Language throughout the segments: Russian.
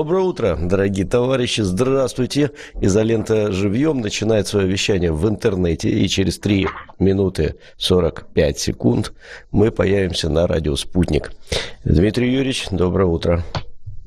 Доброе утро, дорогие товарищи. Здравствуйте. Изолента живьем начинает свое вещание в интернете. И через 3 минуты 45 секунд мы появимся на радио «Спутник». Дмитрий Юрьевич, доброе утро.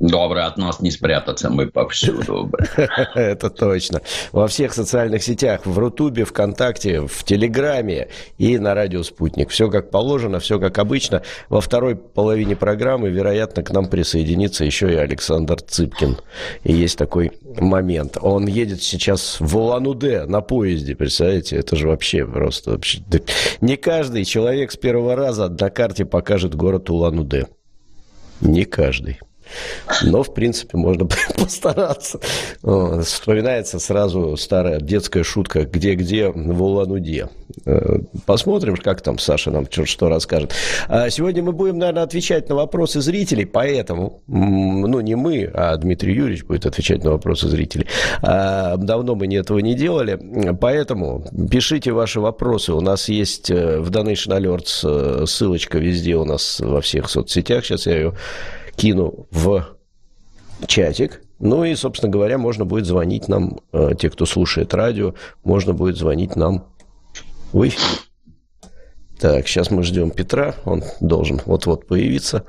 Доброе, от нас не спрятаться, мы повсюду. Это точно. Во всех социальных сетях, в Рутубе, ВКонтакте, в Телеграме и на радио «Спутник». Все как положено, все как обычно. Во второй половине программы, вероятно, к нам присоединится еще и Александр Цыпкин. И есть такой момент. Он едет сейчас в Улан-Удэ на поезде, представляете? Это же вообще просто... Вообще... Не каждый человек с первого раза на карте покажет город Улан-Удэ. Не каждый. Но, в принципе, можно постараться. Вспоминается сразу старая детская шутка «Где-где в Улан-Удэ». Э, посмотрим, как там Саша нам что расскажет. А сегодня мы будем, наверное, отвечать на вопросы зрителей, поэтому, ну, не мы, а Дмитрий Юрьевич будет отвечать на вопросы зрителей. А, давно мы этого не делали, поэтому пишите ваши вопросы. У нас есть э, в Donation Alerts э, ссылочка везде у нас во всех соцсетях. Сейчас я ее кину в чатик. Ну и, собственно говоря, можно будет звонить нам, э, те, кто слушает радио, можно будет звонить нам в. Так, сейчас мы ждем Петра, он должен вот-вот появиться.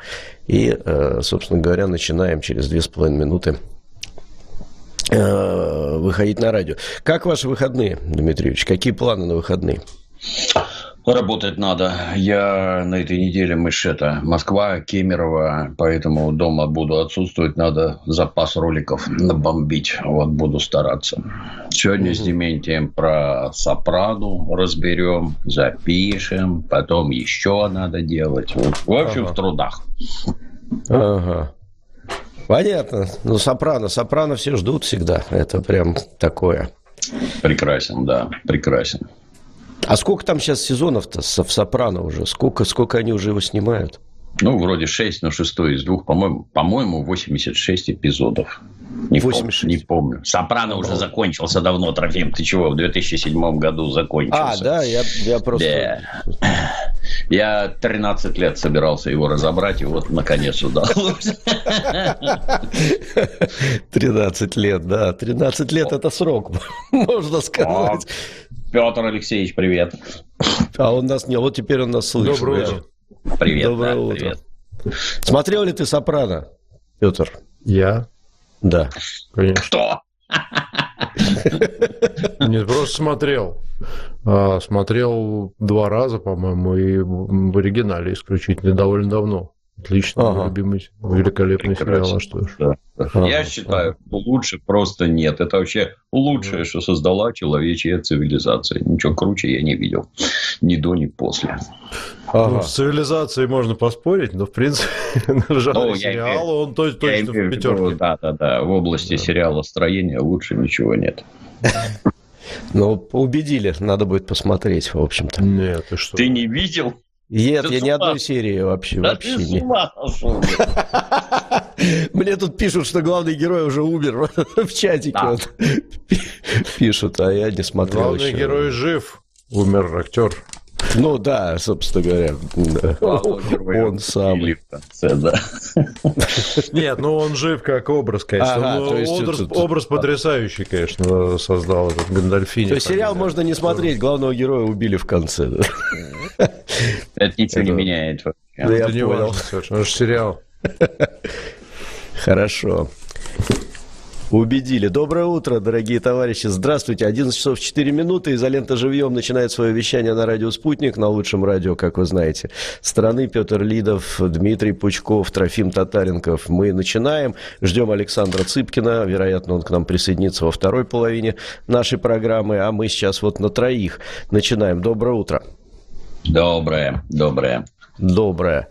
И, э, собственно говоря, начинаем через две с половиной минуты э, выходить на радио. Как ваши выходные, Дмитриевич? Какие планы на выходные? Работать надо. Я на этой неделе мышь это Москва, Кемерово, поэтому дома буду отсутствовать. Надо запас роликов набомбить. Вот буду стараться. Сегодня угу. с Дементием про Сопрану разберем, запишем, потом еще надо делать. Вот, в общем, ага. в трудах. Ага. Понятно. Ну, Сопрано. Сопрано все ждут всегда. Это прям такое. Прекрасен, да, прекрасен. А сколько там сейчас сезонов-то в «Сопрано» уже? Сколько, сколько они уже его снимают? Ну, вроде 6, но шестой из двух, по-моему, по-моему 86 эпизодов. Не, 86. Помню, не помню. «Сопрано» уже закончился давно, Трофим. Ты чего, в 2007 году закончился. А, да, я, я просто... Да. Я 13 лет собирался его разобрать, и вот, наконец, удалось. 13 лет, да. 13 лет – это срок, можно сказать. Петр Алексеевич, привет. А он нас не, вот теперь он нас слышит. Доброе утро. Привет. Доброе да, утро. Привет. Смотрел ли ты «Сопрано», Петр? Я? Да. Конечно. Кто? Не просто смотрел. А смотрел два раза, по-моему, и в оригинале исключительно довольно давно. Отлично, ага. любимый, великолепный Прекрасен. сериал, а что ж. Да. Ага. Я считаю, лучше просто нет. Это вообще лучшее, что создала человечья цивилизация. Ничего круче я не видел. Ни до, ни после. Ага. Ну, с цивилизацией можно поспорить, но в принципе на жанре ну, сериала он точно, точно в пятерке. Да, да, да. В области да. сериала строения лучше ничего нет. Ну, убедили, надо будет посмотреть, в общем-то. Нет, ты что? Ты не видел? Нет, я ни одной серии вообще, да вообще ты не. Мне тут пишут, что главный герой уже умер в чатике. Да. Вот. Пишут, а я не смотрел Главный еще. герой жив, умер актер. Ну да, собственно говоря, да. он сам. Нет, ну он жив как образ, конечно. Ага, ну, образ, это, образ потрясающий, конечно, создал этот Гандальфини. То есть сериал можно не смотреть, главного героя убили в конце. Это ничего не меняет. Да я не важно совершенно, это же сериал. Хорошо. Убедили. Доброе утро, дорогие товарищи. Здравствуйте. 11 часов 4 минуты. Изолента живьем начинает свое вещание на радио «Спутник», на лучшем радио, как вы знаете, страны. Петр Лидов, Дмитрий Пучков, Трофим Татаренков. Мы начинаем. Ждем Александра Цыпкина. Вероятно, он к нам присоединится во второй половине нашей программы. А мы сейчас вот на троих начинаем. Доброе утро. Доброе, доброе. Доброе.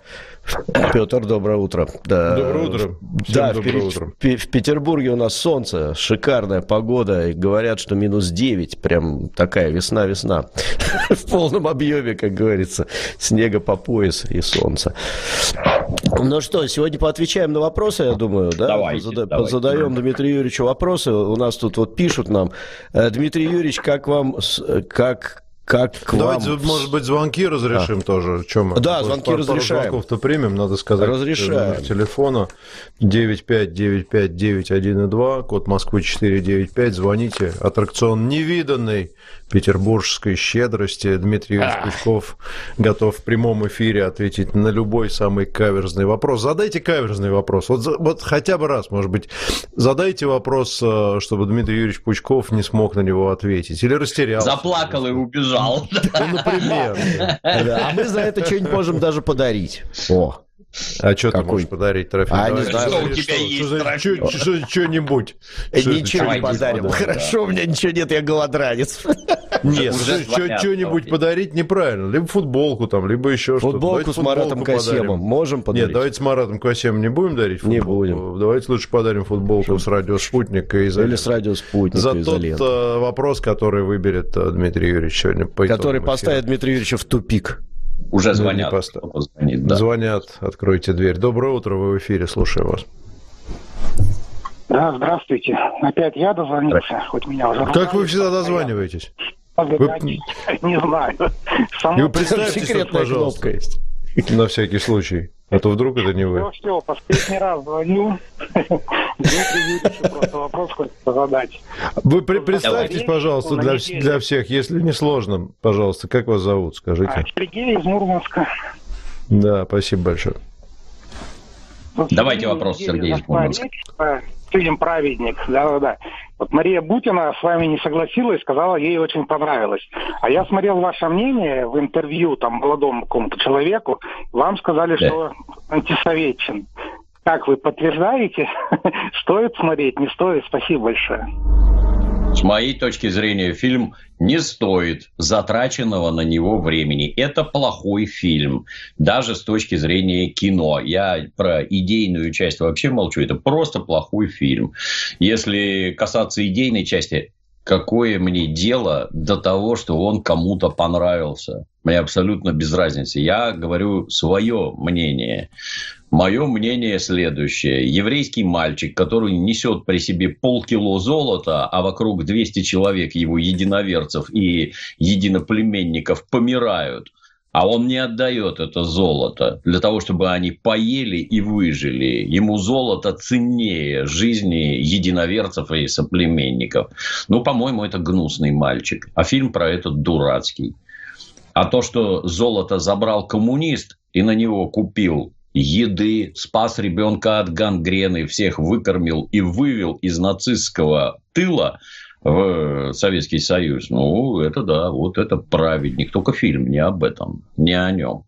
Петр, доброе утро. Да, доброе утро. Всем да, доброе в, утро. В, в Петербурге у нас солнце, шикарная погода. И говорят, что минус 9. Прям такая весна-весна. В полном объеме, как говорится. Снега по пояс и солнце. Ну что, сегодня поотвечаем на вопросы, я думаю, да? Давайте, Позада- давайте. Позадаем Дмитрию Юрьевичу вопросы. У нас тут вот пишут нам. Э, Дмитрий Юрьевич, как вам, как как к Давайте, вам... может быть, звонки разрешим а. тоже. Чем да, мы? звонки пару, разрешаем. Звонков-то примем, надо сказать. Разрешаем. Телефона 9595102, код Москвы 495. Звоните. Аттракцион невиданный петербургской щедрости. Дмитрий Юрьевич Пучков готов в прямом эфире ответить на любой самый каверзный вопрос. Задайте каверзный вопрос. Вот, вот хотя бы раз, может быть, задайте вопрос, э, чтобы Дмитрий Юрьевич Пучков не смог на него ответить. Или растерялся. Заплакал и убежал убежал. Ну, например. А мы за это что-нибудь можем даже подарить. О. А что ты можешь подарить, Трофим? А, не знаю, что у тебя есть, Что-нибудь. Ничего не подарим. Хорошо, у меня ничего нет, я голодранец. Нет, что-нибудь подарить неправильно. Либо футболку там, либо еще что-то. Футболку с Маратом Касемом можем подарить? Нет, давайте с Маратом Касемом не будем дарить Не будем. Давайте лучше подарим футболку с радио «Спутника» и Или с радио «Спутника» За тот э, вопрос, который выберет э, Дмитрий Юрьевич сегодня. Который поставит Дмитрия Юрьевича в тупик. Уже звонят. Ну, звонит, да. Звонят, откройте дверь. Доброе утро, вы в эфире, слушаю вас. Да, здравствуйте. Опять я дозвонился, хоть меня уже... Как вы всегда дозваниваетесь? Вы... Не знаю. Само... И вы представьтесь, пожалуйста, есть. на всякий случай. А то вдруг это не вы. Ну все, последний раз звоню. Дмитрий Юрьевич просто вопрос хочется задать. Вы представьтесь, пожалуйста, для, для всех, если не сложно, пожалуйста, как вас зовут, скажите. Сергей из Мурманска. Да, спасибо большое. Давайте вопрос, Сергей из Мурманска фильм «Праведник». Да-да-да. Вот Мария Бутина с вами не согласилась, сказала, ей очень понравилось. А я смотрел ваше мнение в интервью там молодому какому-то человеку. Вам сказали, да. что антисоветчин. Как вы подтверждаете? стоит смотреть, не стоит? Спасибо большое. С моей точки зрения, фильм не стоит затраченного на него времени. Это плохой фильм, даже с точки зрения кино. Я про идейную часть вообще молчу. Это просто плохой фильм. Если касаться идейной части, какое мне дело до того, что он кому-то понравился? Мне абсолютно без разницы. Я говорю свое мнение. Мое мнение следующее. Еврейский мальчик, который несет при себе полкило золота, а вокруг 200 человек его единоверцев и единоплеменников помирают, а он не отдает это золото для того, чтобы они поели и выжили. Ему золото ценнее жизни единоверцев и соплеменников. Ну, по-моему, это гнусный мальчик. А фильм про этот дурацкий. А то, что золото забрал коммунист и на него купил еды, спас ребенка от гангрены, всех выкормил и вывел из нацистского тыла в Советский Союз. Ну, это да, вот это праведник. Только фильм не об этом, не о нем.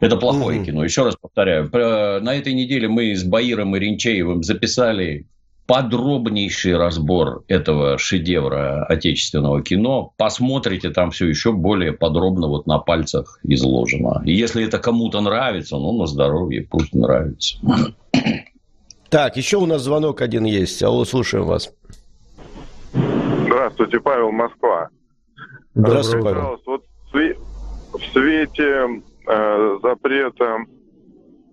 Это плохое mm-hmm. кино. Еще раз повторяю. На этой неделе мы с Баиром и Ринчеевым записали подробнейший разбор этого шедевра отечественного кино. Посмотрите, там все еще более подробно вот на пальцах изложено. И если это кому-то нравится, ну, на здоровье, пусть нравится. Так, еще у нас звонок один есть. Алло, слушаем вас. Здравствуйте, Павел, Москва. Здравствуйте, Павел. Вот в свете э, запрета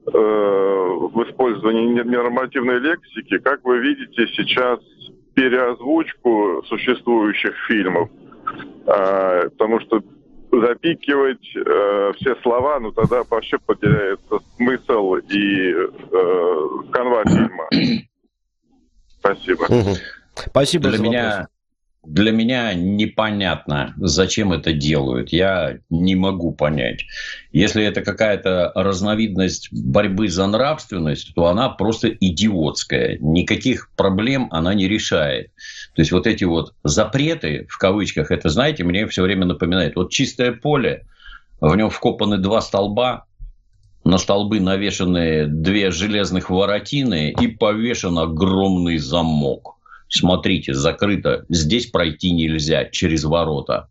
Э, в использовании нормативной лексики, как вы видите сейчас переозвучку существующих фильмов, э, потому что запикивать э, все слова, ну тогда вообще потеряется смысл и э, канва фильма. Спасибо. Спасибо Для меня вопрос для меня непонятно, зачем это делают. Я не могу понять. Если это какая-то разновидность борьбы за нравственность, то она просто идиотская. Никаких проблем она не решает. То есть вот эти вот запреты, в кавычках, это, знаете, мне все время напоминает. Вот чистое поле, в нем вкопаны два столба, на столбы навешаны две железных воротины и повешен огромный замок смотрите, закрыто, здесь пройти нельзя через ворота.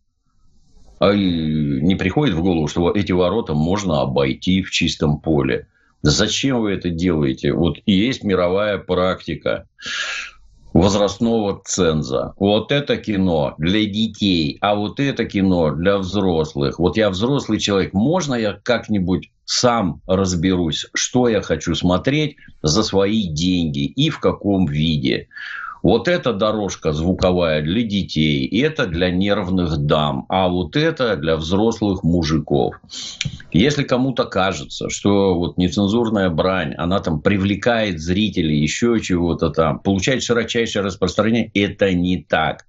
А не приходит в голову, что эти ворота можно обойти в чистом поле. Зачем вы это делаете? Вот есть мировая практика возрастного ценза. Вот это кино для детей, а вот это кино для взрослых. Вот я взрослый человек, можно я как-нибудь сам разберусь, что я хочу смотреть за свои деньги и в каком виде. Вот эта дорожка звуковая для детей, это для нервных дам, а вот это для взрослых мужиков. Если кому-то кажется, что вот нецензурная брань, она там привлекает зрителей, еще чего-то там, получает широчайшее распространение, это не так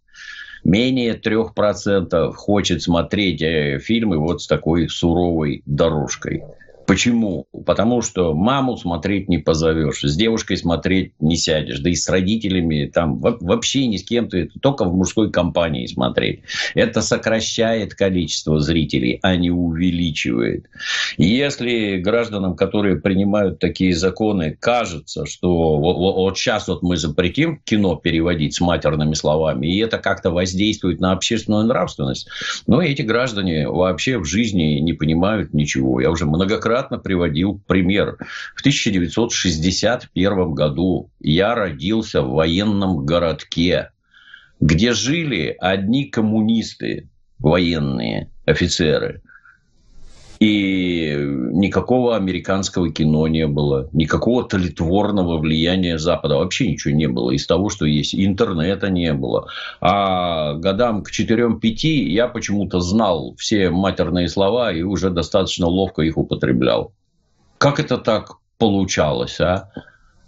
менее трех процентов хочет смотреть э, фильмы вот с такой суровой дорожкой. Почему? Потому что маму смотреть не позовешь, с девушкой смотреть не сядешь, да и с родителями там вообще ни с кем ты, только в мужской компании смотреть. Это сокращает количество зрителей, а не увеличивает. Если гражданам, которые принимают такие законы, кажется, что вот, вот сейчас вот мы запретим кино переводить с матерными словами, и это как-то воздействует на общественную нравственность, но эти граждане вообще в жизни не понимают ничего. Я уже многократно многократно приводил пример. В 1961 году я родился в военном городке, где жили одни коммунисты, военные офицеры – и никакого американского кино не было, никакого толитворного влияния Запада. Вообще ничего не было из того, что есть. Интернета не было. А годам к 4-5 я почему-то знал все матерные слова и уже достаточно ловко их употреблял. Как это так получалось, а?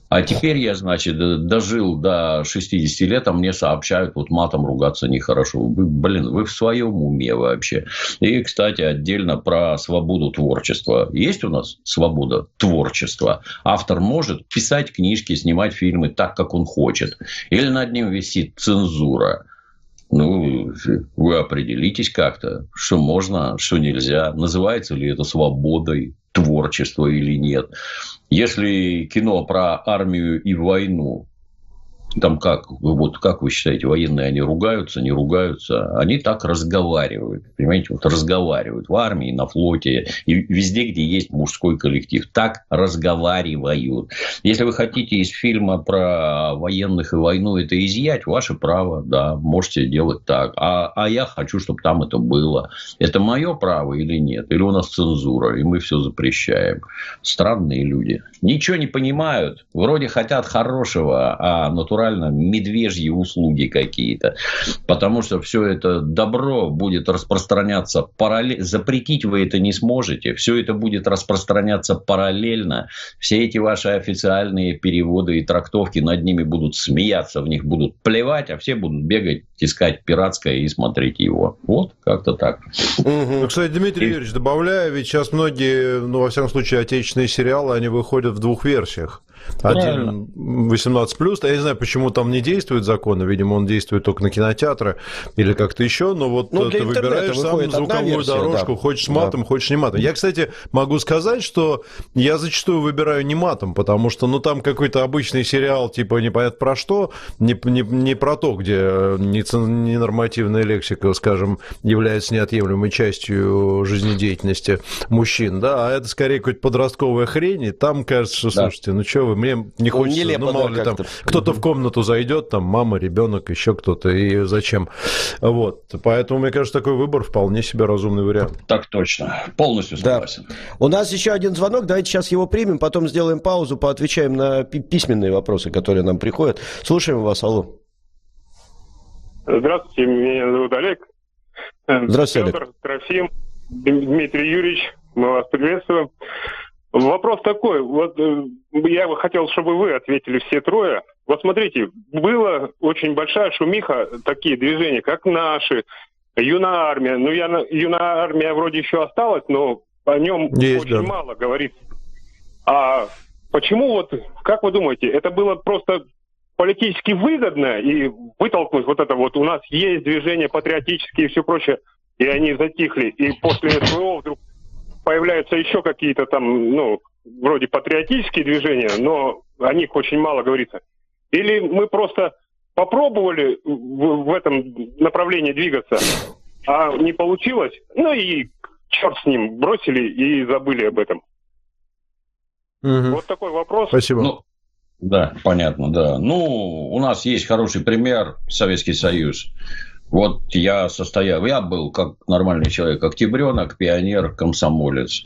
А теперь я, значит, дожил до 60 лет, а мне сообщают, вот матом ругаться нехорошо. Вы, блин, вы в своем уме вообще. И, кстати, отдельно про свободу творчества. Есть у нас свобода творчества? Автор может писать книжки, снимать фильмы так, как он хочет. Или над ним висит цензура. Ну, вы определитесь как-то, что можно, что нельзя. Называется ли это свободой творчества или нет. Если кино про армию и войну, там как, вот как вы считаете, военные они ругаются, не ругаются? Они так разговаривают, понимаете, вот разговаривают в армии, на флоте и везде, где есть мужской коллектив, так разговаривают. Если вы хотите из фильма про военных и войну это изъять, ваше право, да, можете делать так. А, а я хочу, чтобы там это было. Это мое право или нет? Или у нас цензура, и мы все запрещаем? Странные люди. Ничего не понимают, вроде хотят хорошего, а натурально натурально медвежьи услуги какие-то. Потому что все это добро будет распространяться параллельно. Запретить вы это не сможете. Все это будет распространяться параллельно. Все эти ваши официальные переводы и трактовки над ними будут смеяться, в них будут плевать, а все будут бегать, искать пиратское и смотреть его. Вот как-то так. Ну, кстати, Дмитрий Юрьевич, добавляю, ведь сейчас многие, ну, во всяком случае, отечественные сериалы, они выходят в двух версиях. Один 18 плюс. Я не знаю, почему там не действует закон. Видимо, он действует только на кинотеатры или как-то еще. Но вот ну, ты выбираешь сам звуковую версия, дорожку, да. хочешь с матом, да. хочешь не матом. Я, кстати, могу сказать, что я зачастую выбираю не матом, потому что, ну, там какой-то обычный сериал, типа непонятно про что, не, не, не про то, где ненормативная лексика, скажем, является неотъемлемой частью жизнедеятельности мужчин, да, а это скорее какая-то подростковая хрень, и там кажется, что, слушайте, ну что вы, мне не ну, хочется, ну, мало да, ли там, кто-то в комнату зайдет, там, мама, ребенок, еще кто-то, и зачем? Вот, поэтому, мне кажется, такой выбор вполне себе разумный вариант. Так точно, полностью согласен. Да. У нас еще один звонок, давайте сейчас его примем, потом сделаем паузу, поотвечаем на письменные вопросы, которые нам приходят. Слушаем вас, алло. Здравствуйте, меня зовут Олег. Здравствуйте, Петр, Олег. Трофим, Дмитрий Юрьевич, мы вас приветствуем. Вопрос такой, вот э, я бы хотел, чтобы вы ответили все трое. Вот смотрите, была очень большая шумиха, такие движения, как наши, юная армия. Ну, я, юная армия вроде еще осталась, но о нем Есть, очень да. мало говорится. А почему вот, как вы думаете, это было просто политически выгодно и вытолкнуть вот это вот, у нас есть движение патриотические и все прочее, и они затихли, и после СВО вдруг появляются еще какие-то там, ну, вроде патриотические движения, но о них очень мало говорится. Или мы просто попробовали в, в этом направлении двигаться, а не получилось, ну и черт с ним, бросили и забыли об этом. Угу. Вот такой вопрос. Спасибо. Ну, да, понятно, да. Ну, у нас есть хороший пример Советский Союз. Вот я состоял, я был как нормальный человек, октябренок, пионер, комсомолец.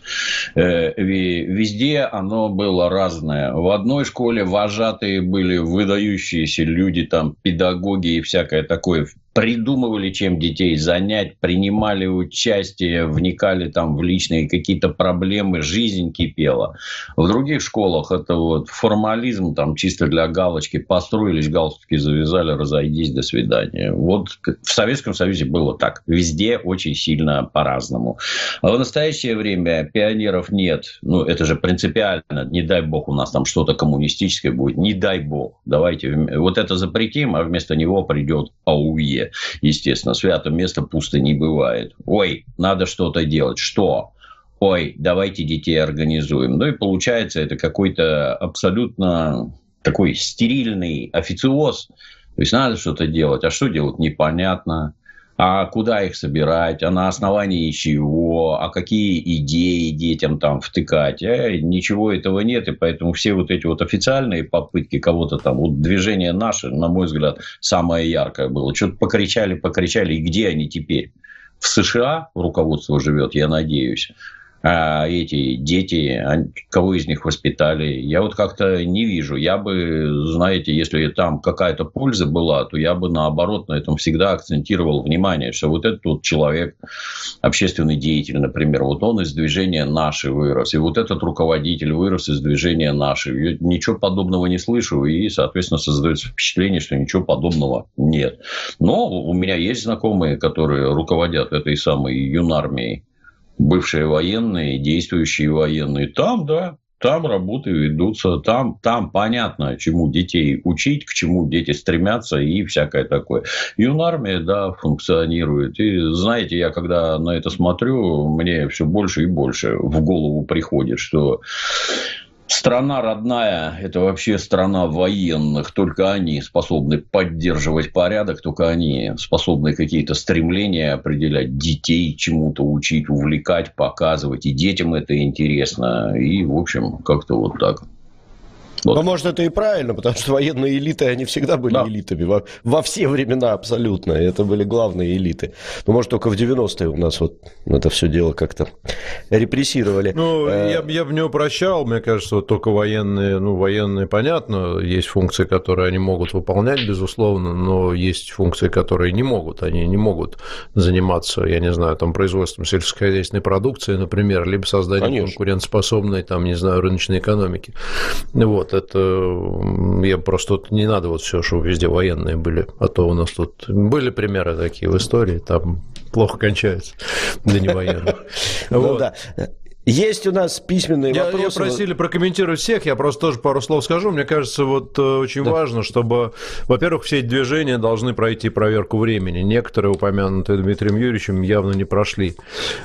Э, везде оно было разное. В одной школе вожатые были выдающиеся люди, там, педагоги и всякое такое придумывали, чем детей занять, принимали участие, вникали там в личные какие-то проблемы, жизнь кипела. В других школах это вот формализм там чисто для галочки, построились, галстуки завязали, разойдись, до свидания. Вот в Советском Союзе было так. Везде очень сильно по-разному. А в настоящее время пионеров нет. Ну, это же принципиально. Не дай бог у нас там что-то коммунистическое будет. Не дай бог. Давайте вот это запретим, а вместо него придет АУЕ естественно. Свято место пусто не бывает. Ой, надо что-то делать. Что? Ой, давайте детей организуем. Ну и получается это какой-то абсолютно такой стерильный официоз. То есть надо что-то делать, а что делать непонятно а куда их собирать, а на основании чего, а какие идеи детям там втыкать. А ничего этого нет, и поэтому все вот эти вот официальные попытки кого-то там, вот движение наше, на мой взгляд, самое яркое было. Что-то покричали, покричали, и где они теперь? В США руководство живет, я надеюсь а эти дети, кого из них воспитали, я вот как-то не вижу. Я бы, знаете, если там какая-то польза была, то я бы наоборот на этом всегда акцентировал внимание, что вот этот вот человек, общественный деятель, например, вот он из движения «Наши» вырос, и вот этот руководитель вырос из движения «Наши». Я ничего подобного не слышу, и, соответственно, создается впечатление, что ничего подобного нет. Но у меня есть знакомые, которые руководят этой самой юнармией, бывшие военные, действующие военные. Там, да, там работы ведутся, там, там понятно, чему детей учить, к чему дети стремятся и всякое такое. Юнармия, да, функционирует. И знаете, я когда на это смотрю, мне все больше и больше в голову приходит, что страна родная – это вообще страна военных. Только они способны поддерживать порядок, только они способны какие-то стремления определять, детей чему-то учить, увлекать, показывать. И детям это интересно. И, в общем, как-то вот так. Вот. Но, может, это и правильно, потому что военные элиты, они всегда были да. элитами. Во, во все времена абсолютно. Это были главные элиты. Но, может, только в 90-е у нас вот это все дело как-то репрессировали. Ну, э... я, я бы не упрощал. Мне кажется, вот только военные, ну, военные, понятно, есть функции, которые они могут выполнять, безусловно, но есть функции, которые не могут. Они не могут заниматься, я не знаю, там, производством сельскохозяйственной продукции, например, либо созданием Конечно. конкурентоспособной, там, не знаю, рыночной экономики. Вот это я просто тут не надо вот все, чтобы везде военные были, а то у нас тут были примеры такие в истории, там плохо кончается для невоенных. Ну да. Есть у нас письменные я, вопросы. Я просили прокомментировать всех, я просто тоже пару слов скажу. Мне кажется, вот э, очень да. важно, чтобы, во-первых, все эти движения должны пройти проверку времени. Некоторые, упомянутые Дмитрием Юрьевичем, явно не прошли.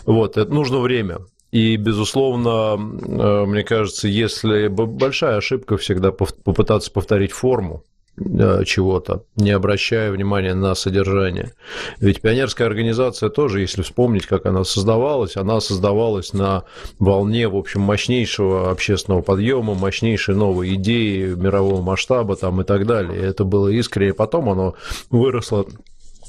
Вот, это нужно время. И, безусловно, э, мне кажется, если большая ошибка всегда попытаться повторить форму, э, чего-то, не обращая внимания на содержание. Ведь пионерская организация тоже, если вспомнить, как она создавалась, она создавалась на волне, в общем, мощнейшего общественного подъема, мощнейшей новой идеи мирового масштаба там, и так далее. Это было искренне. Потом оно выросло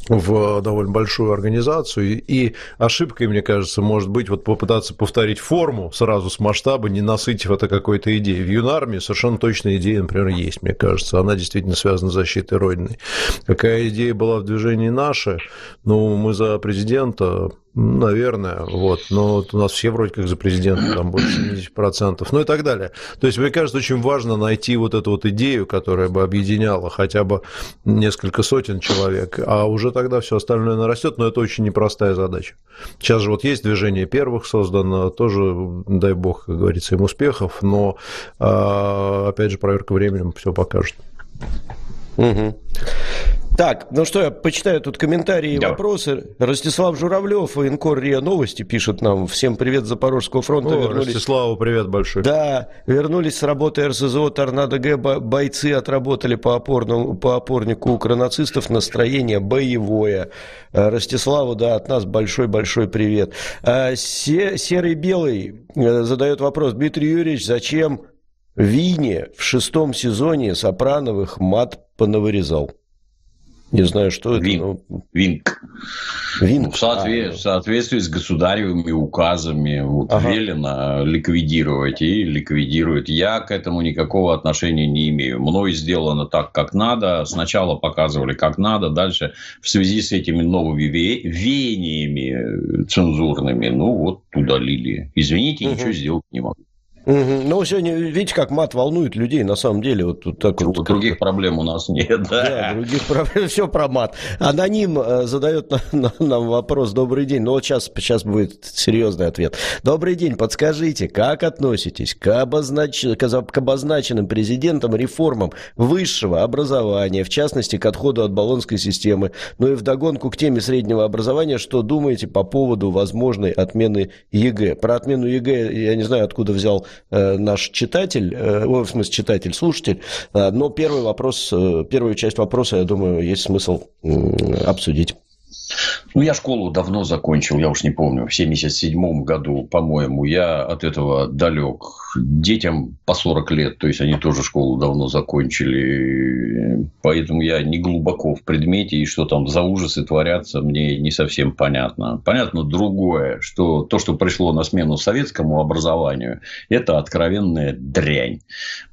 в довольно большую организацию. И ошибкой, мне кажется, может быть вот попытаться повторить форму сразу с масштаба, не насытив это какой-то идеей. В юнармии совершенно точная идея, например, есть, мне кажется. Она действительно связана с защитой Родины. Какая идея была в движении «Наши»? Ну, мы за президента, Наверное, вот. Но вот у нас все вроде как за президента, там больше 70%, ну и так далее. То есть, мне кажется, очень важно найти вот эту вот идею, которая бы объединяла хотя бы несколько сотен человек, а уже тогда все остальное нарастет, но это очень непростая задача. Сейчас же вот есть движение первых создано, тоже, дай бог, как говорится, им успехов, но, а, опять же, проверка временем все покажет. Угу. Так, ну что, я почитаю тут комментарии и вопросы. Ростислав Журавлев, военкор РИА Новости, пишет нам. Всем привет Запорожского фронта. О, вернулись... Ростиславу привет большой. Да, вернулись с работы РСЗО «Торнадо-Г». Бойцы отработали по, опорному, по опорнику укронацистов. Настроение боевое. Э, Ростиславу, да, от нас большой-большой привет. А, Серый Белый э, задает вопрос. Дмитрий Юрьевич, зачем Вине в шестом сезоне Сопрановых мат понавырезал? Не знаю, что Вин. это. Но... Винк. Винк. Ну, в, соответ... а, в соответствии с государевыми указами вот, ага. велено ликвидировать и ликвидирует. Я к этому никакого отношения не имею. Мной сделано так, как надо. Сначала показывали, как надо. Дальше в связи с этими новыми ве... веяниями цензурными, ну вот удалили. Извините, угу. ничего сделать не могу. Угу. Ну, сегодня, видите, как мат волнует людей, на самом деле. Вот, вот так вот. Других проблем у нас нет, да. Да, других проблем, все про мат. Аноним э, задает нам вопрос. Добрый день. Ну, вот сейчас, сейчас будет серьезный ответ. Добрый день. Подскажите, как относитесь к, обознач... к обозначенным президентом реформам высшего образования, в частности, к отходу от болонской системы, ну и вдогонку к теме среднего образования, что думаете по поводу возможной отмены ЕГЭ? Про отмену ЕГЭ я не знаю, откуда взял наш читатель, э, в смысле читатель, слушатель, э, но первый вопрос, первую часть вопроса, я думаю, есть смысл обсудить. Ну, я школу давно закончил, я уж не помню, в 77 году, по-моему, я от этого далек. Детям по 40 лет, то есть они тоже школу давно закончили, поэтому я не глубоко в предмете, и что там за ужасы творятся, мне не совсем понятно. Понятно другое, что то, что пришло на смену советскому образованию, это откровенная дрянь.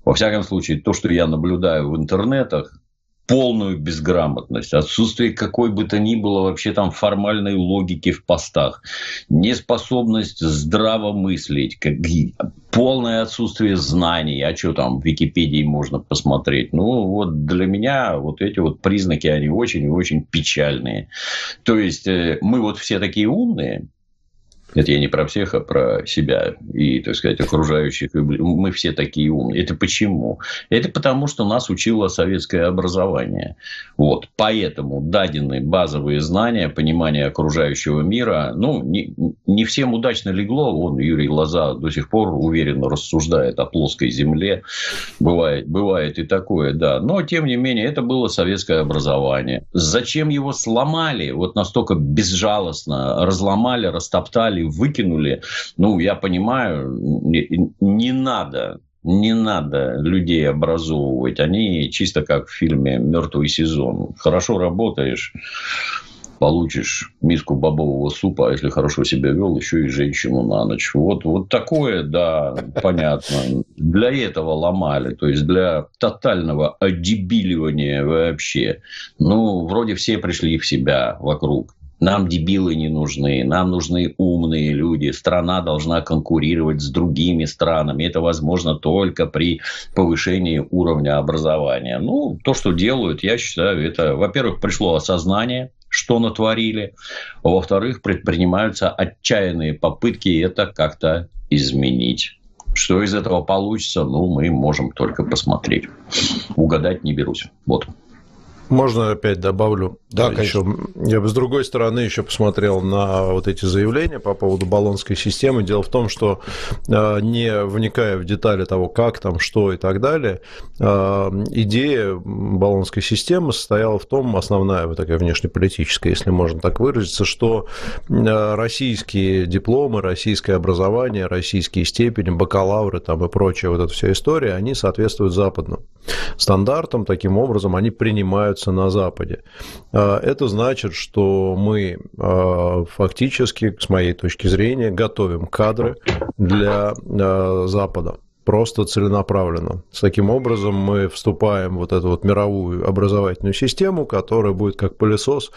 Во всяком случае, то, что я наблюдаю в интернетах, полную безграмотность, отсутствие какой бы то ни было вообще там формальной логики в постах, неспособность здраво мыслить, как, полное отсутствие знаний, а что там в Википедии можно посмотреть. Ну, вот для меня вот эти вот признаки, они очень и очень печальные. То есть, э, мы вот все такие умные, это я не про всех, а про себя и, так сказать, окружающих. Мы все такие умные. Это почему? Это потому, что нас учило советское образование. Вот. Поэтому дадены базовые знания, понимание окружающего мира, ну, не, не всем удачно легло. Он, Юрий Лоза, до сих пор уверенно рассуждает о плоской земле. Бывает, бывает и такое, да. Но, тем не менее, это было советское образование. Зачем его сломали? Вот настолько безжалостно разломали, растоптали, выкинули. Ну, я понимаю, не, не надо не надо людей образовывать. Они чисто как в фильме «Мертвый сезон». Хорошо работаешь, получишь миску бобового супа, а если хорошо себя вел, еще и женщину на ночь. Вот, вот такое, да, понятно. Для этого ломали, то есть для тотального одебиливания вообще. Ну, вроде все пришли в себя вокруг. Нам дебилы не нужны, нам нужны умные люди. Страна должна конкурировать с другими странами. Это возможно только при повышении уровня образования. Ну, то, что делают, я считаю, это, во-первых, пришло осознание, что натворили. Во-вторых, предпринимаются отчаянные попытки это как-то изменить. Что из этого получится, ну, мы можем только посмотреть. Угадать не берусь. Вот. Можно опять добавлю? Да, еще, конечно. Я бы с другой стороны еще посмотрел на вот эти заявления по поводу баллонской системы. Дело в том, что а, не вникая в детали того, как там, что и так далее, а, идея баллонской системы состояла в том, основная вот такая внешнеполитическая, если можно так выразиться, что российские дипломы, российское образование, российские степени, бакалавры там и прочая вот эта вся история, они соответствуют западным стандартам, таким образом они принимаются на Западе. А, это значит, что мы а, фактически, с моей точки зрения, готовим кадры для а, Запада просто целенаправленно. С таким образом мы вступаем в вот эту вот мировую образовательную систему, которая будет как пылесос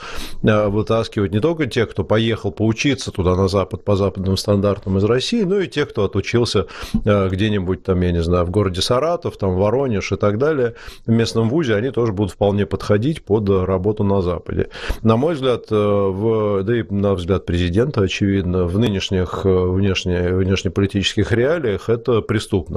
э, вытаскивать не только тех, кто поехал поучиться туда на Запад по западным стандартам из России, но и тех, кто отучился э, где-нибудь там, я не знаю, в городе Саратов, там Воронеж и так далее, в местном вузе, они тоже будут вполне подходить под работу на Западе. На мой взгляд, э, в, да и на взгляд президента, очевидно, в нынешних внешне, внешнеполитических реалиях это преступно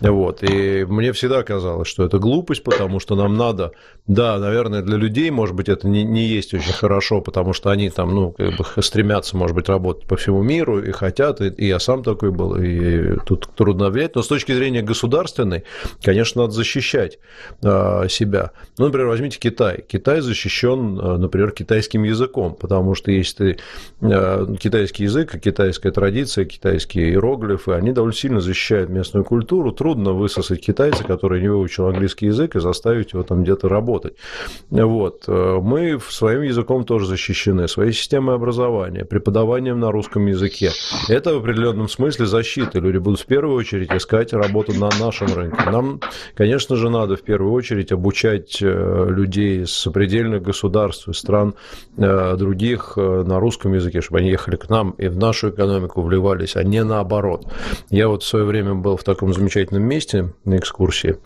Вот. И мне всегда казалось, что это глупость, потому что нам надо, да, наверное, для людей, может быть, это не, не есть очень хорошо, потому что они там, ну, как бы стремятся, может быть, работать по всему миру и хотят, и, и я сам такой был, и тут трудно влиять. Но с точки зрения государственной, конечно, надо защищать э, себя. Ну, например, возьмите Китай. Китай защищен, э, например, китайским языком, потому что если ты э, китайский язык, китайская традиция, китайские иероглифы, они довольно сильно защищают местную культуру, трудно высосать китайца, который не выучил английский язык, и заставить его там где-то работать. Вот. Мы своим языком тоже защищены, своей системой образования, преподаванием на русском языке. Это в определенном смысле защита. Люди будут в первую очередь искать работу на нашем рынке. Нам, конечно же, надо в первую очередь обучать э, людей из сопредельных государств, из стран э, других э, на русском языке, чтобы они ехали к нам и в нашу экономику вливались, а не наоборот. Я вот в свое время был в таком замечательном месте на экскурсии,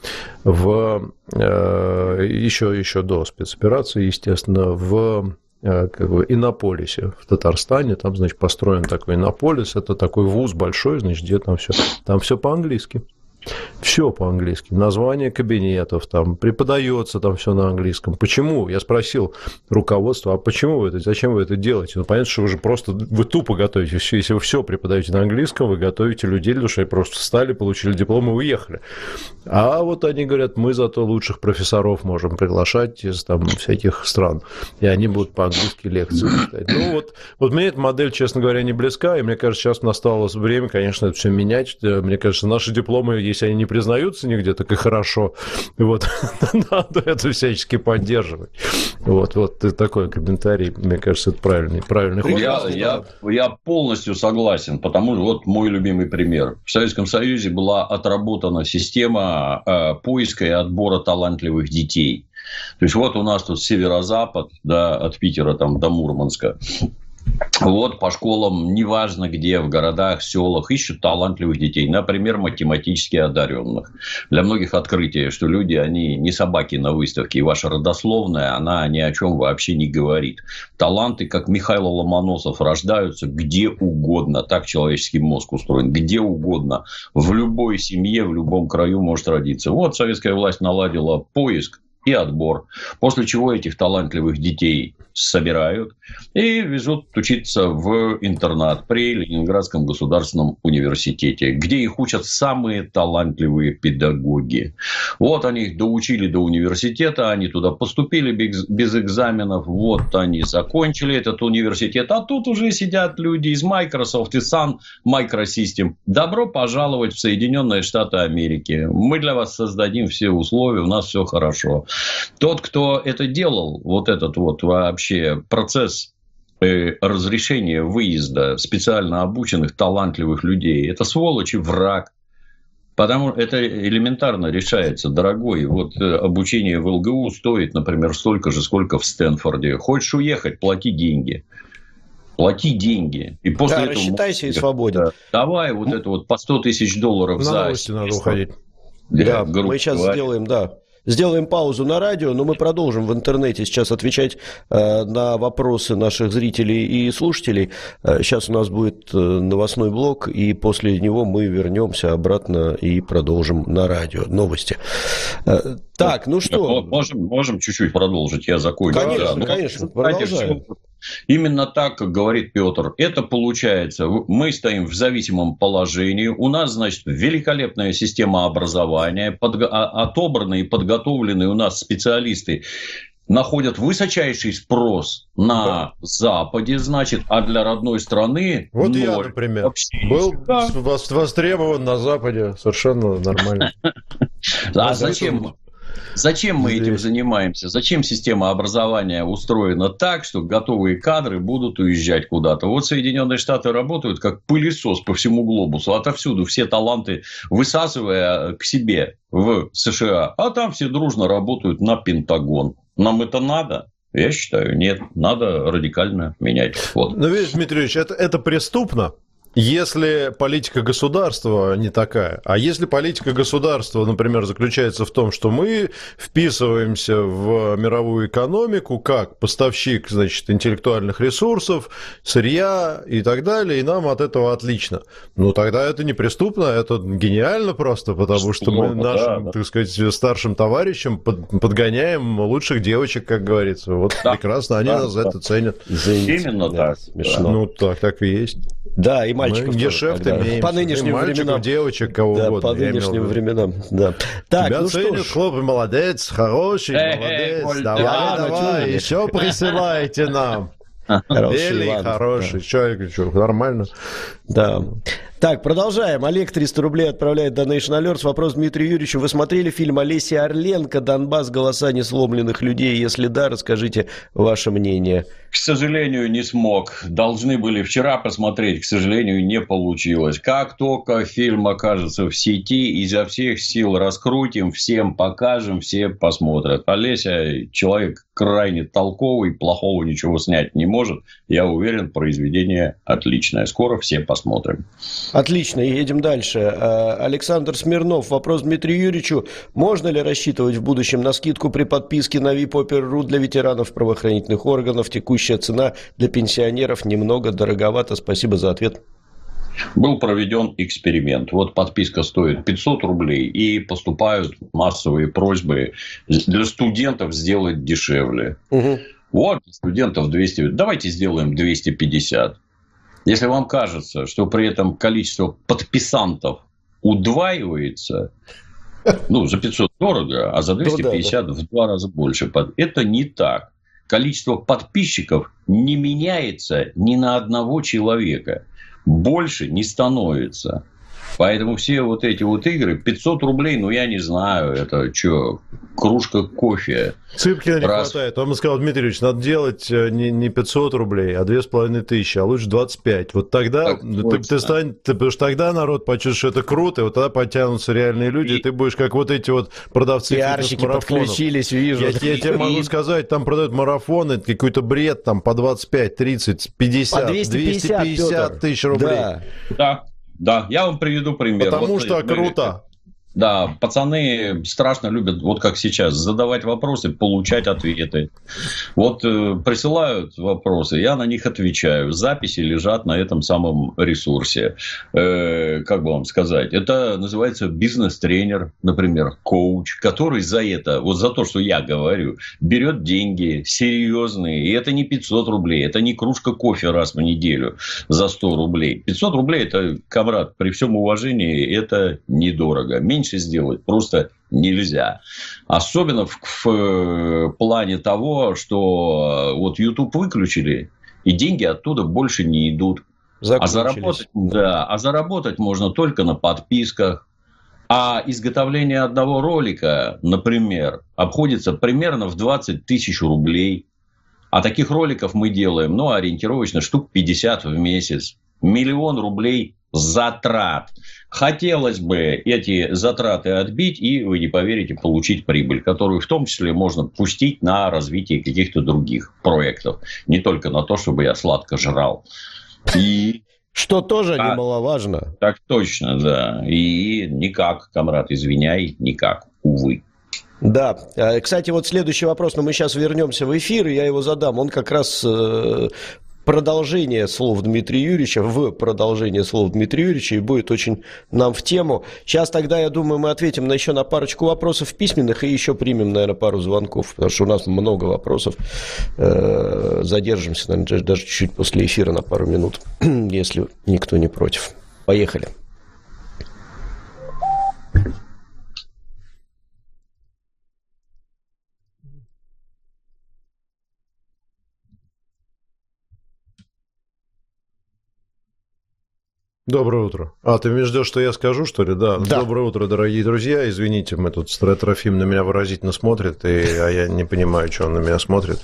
в, еще, еще до спецоперации, естественно, в как бы Иннополисе в Татарстане, там, значит, построен такой Иннополис, это такой вуз большой, значит, где там все, там все по-английски. Все по-английски. Название кабинетов, там преподается там все на английском. Почему? Я спросил руководство, а почему вы это, зачем вы это делаете? Ну, понятно, что вы же просто, вы тупо готовите. Если вы все преподаете на английском, вы готовите людей для чтобы просто встали, получили диплом и уехали. А вот они говорят, мы зато лучших профессоров можем приглашать из там всяких стран, и они будут по-английски лекции читать. Ну, вот, вот мне эта модель, честно говоря, не близка, и мне кажется, сейчас настало время, конечно, это все менять. Мне кажется, наши дипломы есть если они не признаются нигде, так и хорошо. Вот, надо это всячески поддерживать. Вот, вот такой комментарий, мне кажется, это правильный, правильный ход. Я, я, я полностью согласен, потому что вот мой любимый пример. В Советском Союзе была отработана система э, поиска и отбора талантливых детей. То есть, вот у нас тут северо-запад, да, от Питера там, до Мурманска. Вот по школам, неважно где, в городах, селах, ищут талантливых детей, например, математически одаренных. Для многих открытие, что люди, они не собаки на выставке, и ваша родословная, она ни о чем вообще не говорит. Таланты, как Михаил Ломоносов, рождаются где угодно, так человеческий мозг устроен, где угодно, в любой семье, в любом краю может родиться. Вот советская власть наладила поиск и отбор. После чего этих талантливых детей собирают и везут учиться в интернат при Ленинградском государственном университете, где их учат самые талантливые педагоги. Вот они их доучили до университета, они туда поступили без экзаменов, вот они закончили этот университет, а тут уже сидят люди из Microsoft и Sun Microsystem. Добро пожаловать в Соединенные Штаты Америки. Мы для вас создадим все условия, у нас все хорошо. Тот, кто это делал, вот этот вот вообще процесс э, разрешения выезда специально обученных талантливых людей, это сволочь и враг. Потому это элементарно решается, дорогой. Вот э, обучение в ЛГУ стоит, например, столько же, сколько в Стэнфорде. Хочешь уехать, плати деньги плати деньги. И после да, этого... рассчитайся и свободен. Да, давай вот это вот по 100 тысяч долларов На за... новости надо уходить. Да, да мы сейчас говоря. сделаем, да. Сделаем паузу на радио, но мы продолжим в интернете сейчас отвечать э, на вопросы наших зрителей и слушателей. Э, сейчас у нас будет э, новостной блок, и после него мы вернемся обратно и продолжим на радио новости. Так, ну что? Можем, можем чуть-чуть продолжить, я закончу. Конечно, да. ну, конечно, продолжаем. Именно так, как говорит Петр. Это получается, мы стоим в зависимом положении. У нас, значит, великолепная система образования, под, а, отобранные и подготовленные у нас специалисты находят высочайший спрос на да. Западе, значит, а для родной страны Вот ноль. я, например, Вообще был да. востребован на Западе совершенно нормально. А зачем? Зачем мы Здесь. этим занимаемся? Зачем система образования устроена так, что готовые кадры будут уезжать куда-то? Вот Соединенные Штаты работают как пылесос по всему глобусу, отовсюду все таланты высасывая к себе в США, а там все дружно работают на Пентагон. Нам это надо? Я считаю, нет, надо радикально менять. Вот. Но, видишь, Дмитриевич, это, это преступно, если политика государства не такая, а если политика государства, например, заключается в том, что мы вписываемся в мировую экономику как поставщик, значит, интеллектуальных ресурсов, сырья и так далее, и нам от этого отлично. Ну, тогда это не преступно, это гениально просто, потому что мы нашим, да, так сказать, старшим товарищам подгоняем лучших девочек, как говорится. Вот да, прекрасно, они да, нас за да. это ценят. Именно да, так. Смешно. Ну, так, так и есть. Да, и мальчиков Мы гешефт тоже, имеем. По нынешним мальчиков, временам. девочек, кого да, угодно. по нынешним временам, да. Так, Тебя ну ценят, что ж. хлоп, молодец, хороший, эй, молодец. Давай, да, давай, еще присылайте нам. Хороший, Белый, хороший, да. человек, что, нормально. Да. Так, продолжаем. Олег 300 рублей отправляет Donation Alert. Вопрос Дмитрию Юрьевичу. Вы смотрели фильм Олеси Орленко «Донбасс. Голоса несломленных людей»? Если да, расскажите ваше мнение. К сожалению, не смог. Должны были вчера посмотреть, к сожалению, не получилось. Как только фильм окажется в сети, изо всех сил раскрутим, всем покажем, все посмотрят. Олеся человек крайне толковый, плохого ничего снять не может. Я уверен, произведение отличное. Скоро все посмотрим. Отлично, едем дальше. Э, Александр Смирнов. Вопрос Дмитрию Юрьевичу. Можно ли рассчитывать в будущем на скидку при подписке на VIP Opera.ru для ветеранов правоохранительных органов? Текущая цена для пенсионеров немного дороговато. Спасибо за ответ. Был проведен эксперимент. Вот подписка стоит 500 рублей, и поступают массовые просьбы для студентов сделать дешевле. Угу. Вот, студентов 200. Давайте сделаем 250. Если вам кажется, что при этом количество подписантов удваивается, ну, за 500 дорого, а за 250 ну, да, да. в два раза больше. Это не так. Количество подписчиков не меняется ни на одного человека. Больше не становится. Поэтому все вот эти вот игры, 500 рублей, ну, я не знаю, это что, кружка кофе. Цыпкина не Раз... хватает. Он сказал, Дмитрий Ильич, надо делать э, не, не 500 рублей, а 2500, а лучше 25. Вот тогда так, ты, ты стань, ты, потому что тогда народ почувствует, что это круто, и вот тогда подтянутся реальные люди, и, и ты будешь как вот эти вот продавцы Пиарщики подключились, вижу. Я, я тебе могу сказать, там продают марафоны, какой-то бред, там по 25, 30, 50, по 250, 250 тысяч рублей. Да. да. Да, я вам приведу пример. Потому вот, что мы, круто. Да, пацаны страшно любят, вот как сейчас, задавать вопросы, получать ответы. Вот э, присылают вопросы, я на них отвечаю. Записи лежат на этом самом ресурсе. Э, как бы вам сказать? Это называется бизнес-тренер, например, коуч, который за это, вот за то, что я говорю, берет деньги серьезные. И это не 500 рублей, это не кружка кофе раз в неделю за 100 рублей. 500 рублей, это, комрад, при всем уважении, это недорого. Меньше меньше сделать просто нельзя. Особенно в, в э, плане того, что э, вот YouTube выключили, и деньги оттуда больше не идут. А заработать, да, а заработать можно только на подписках. А изготовление одного ролика, например, обходится примерно в 20 тысяч рублей. А таких роликов мы делаем, ну, ориентировочно штук 50 в месяц. Миллион рублей затрат. Хотелось бы эти затраты отбить и, вы не поверите, получить прибыль, которую в том числе можно пустить на развитие каких-то других проектов. Не только на то, чтобы я сладко жрал. И что тоже а, немаловажно. Так точно, да. И никак, комрад, извиняй, никак, увы. Да. Э, кстати, вот следующий вопрос, но мы сейчас вернемся в эфир, и я его задам. Он как раз э, продолжение слов Дмитрия Юрьевича, в продолжение слов Дмитрия Юрьевича, и будет очень нам в тему. Сейчас тогда, я думаю, мы ответим на еще на парочку вопросов письменных и еще примем, наверное, пару звонков, потому что у нас много вопросов. Э, задержимся, наверное, даже чуть после эфира на пару минут, если никто не против. Поехали. Доброе утро. А, ты меня ждешь, что я скажу, что ли? Да. да. Доброе утро, дорогие друзья. Извините, мы тут Трофим на меня выразительно смотрит, и, а я не понимаю, что он на меня смотрит.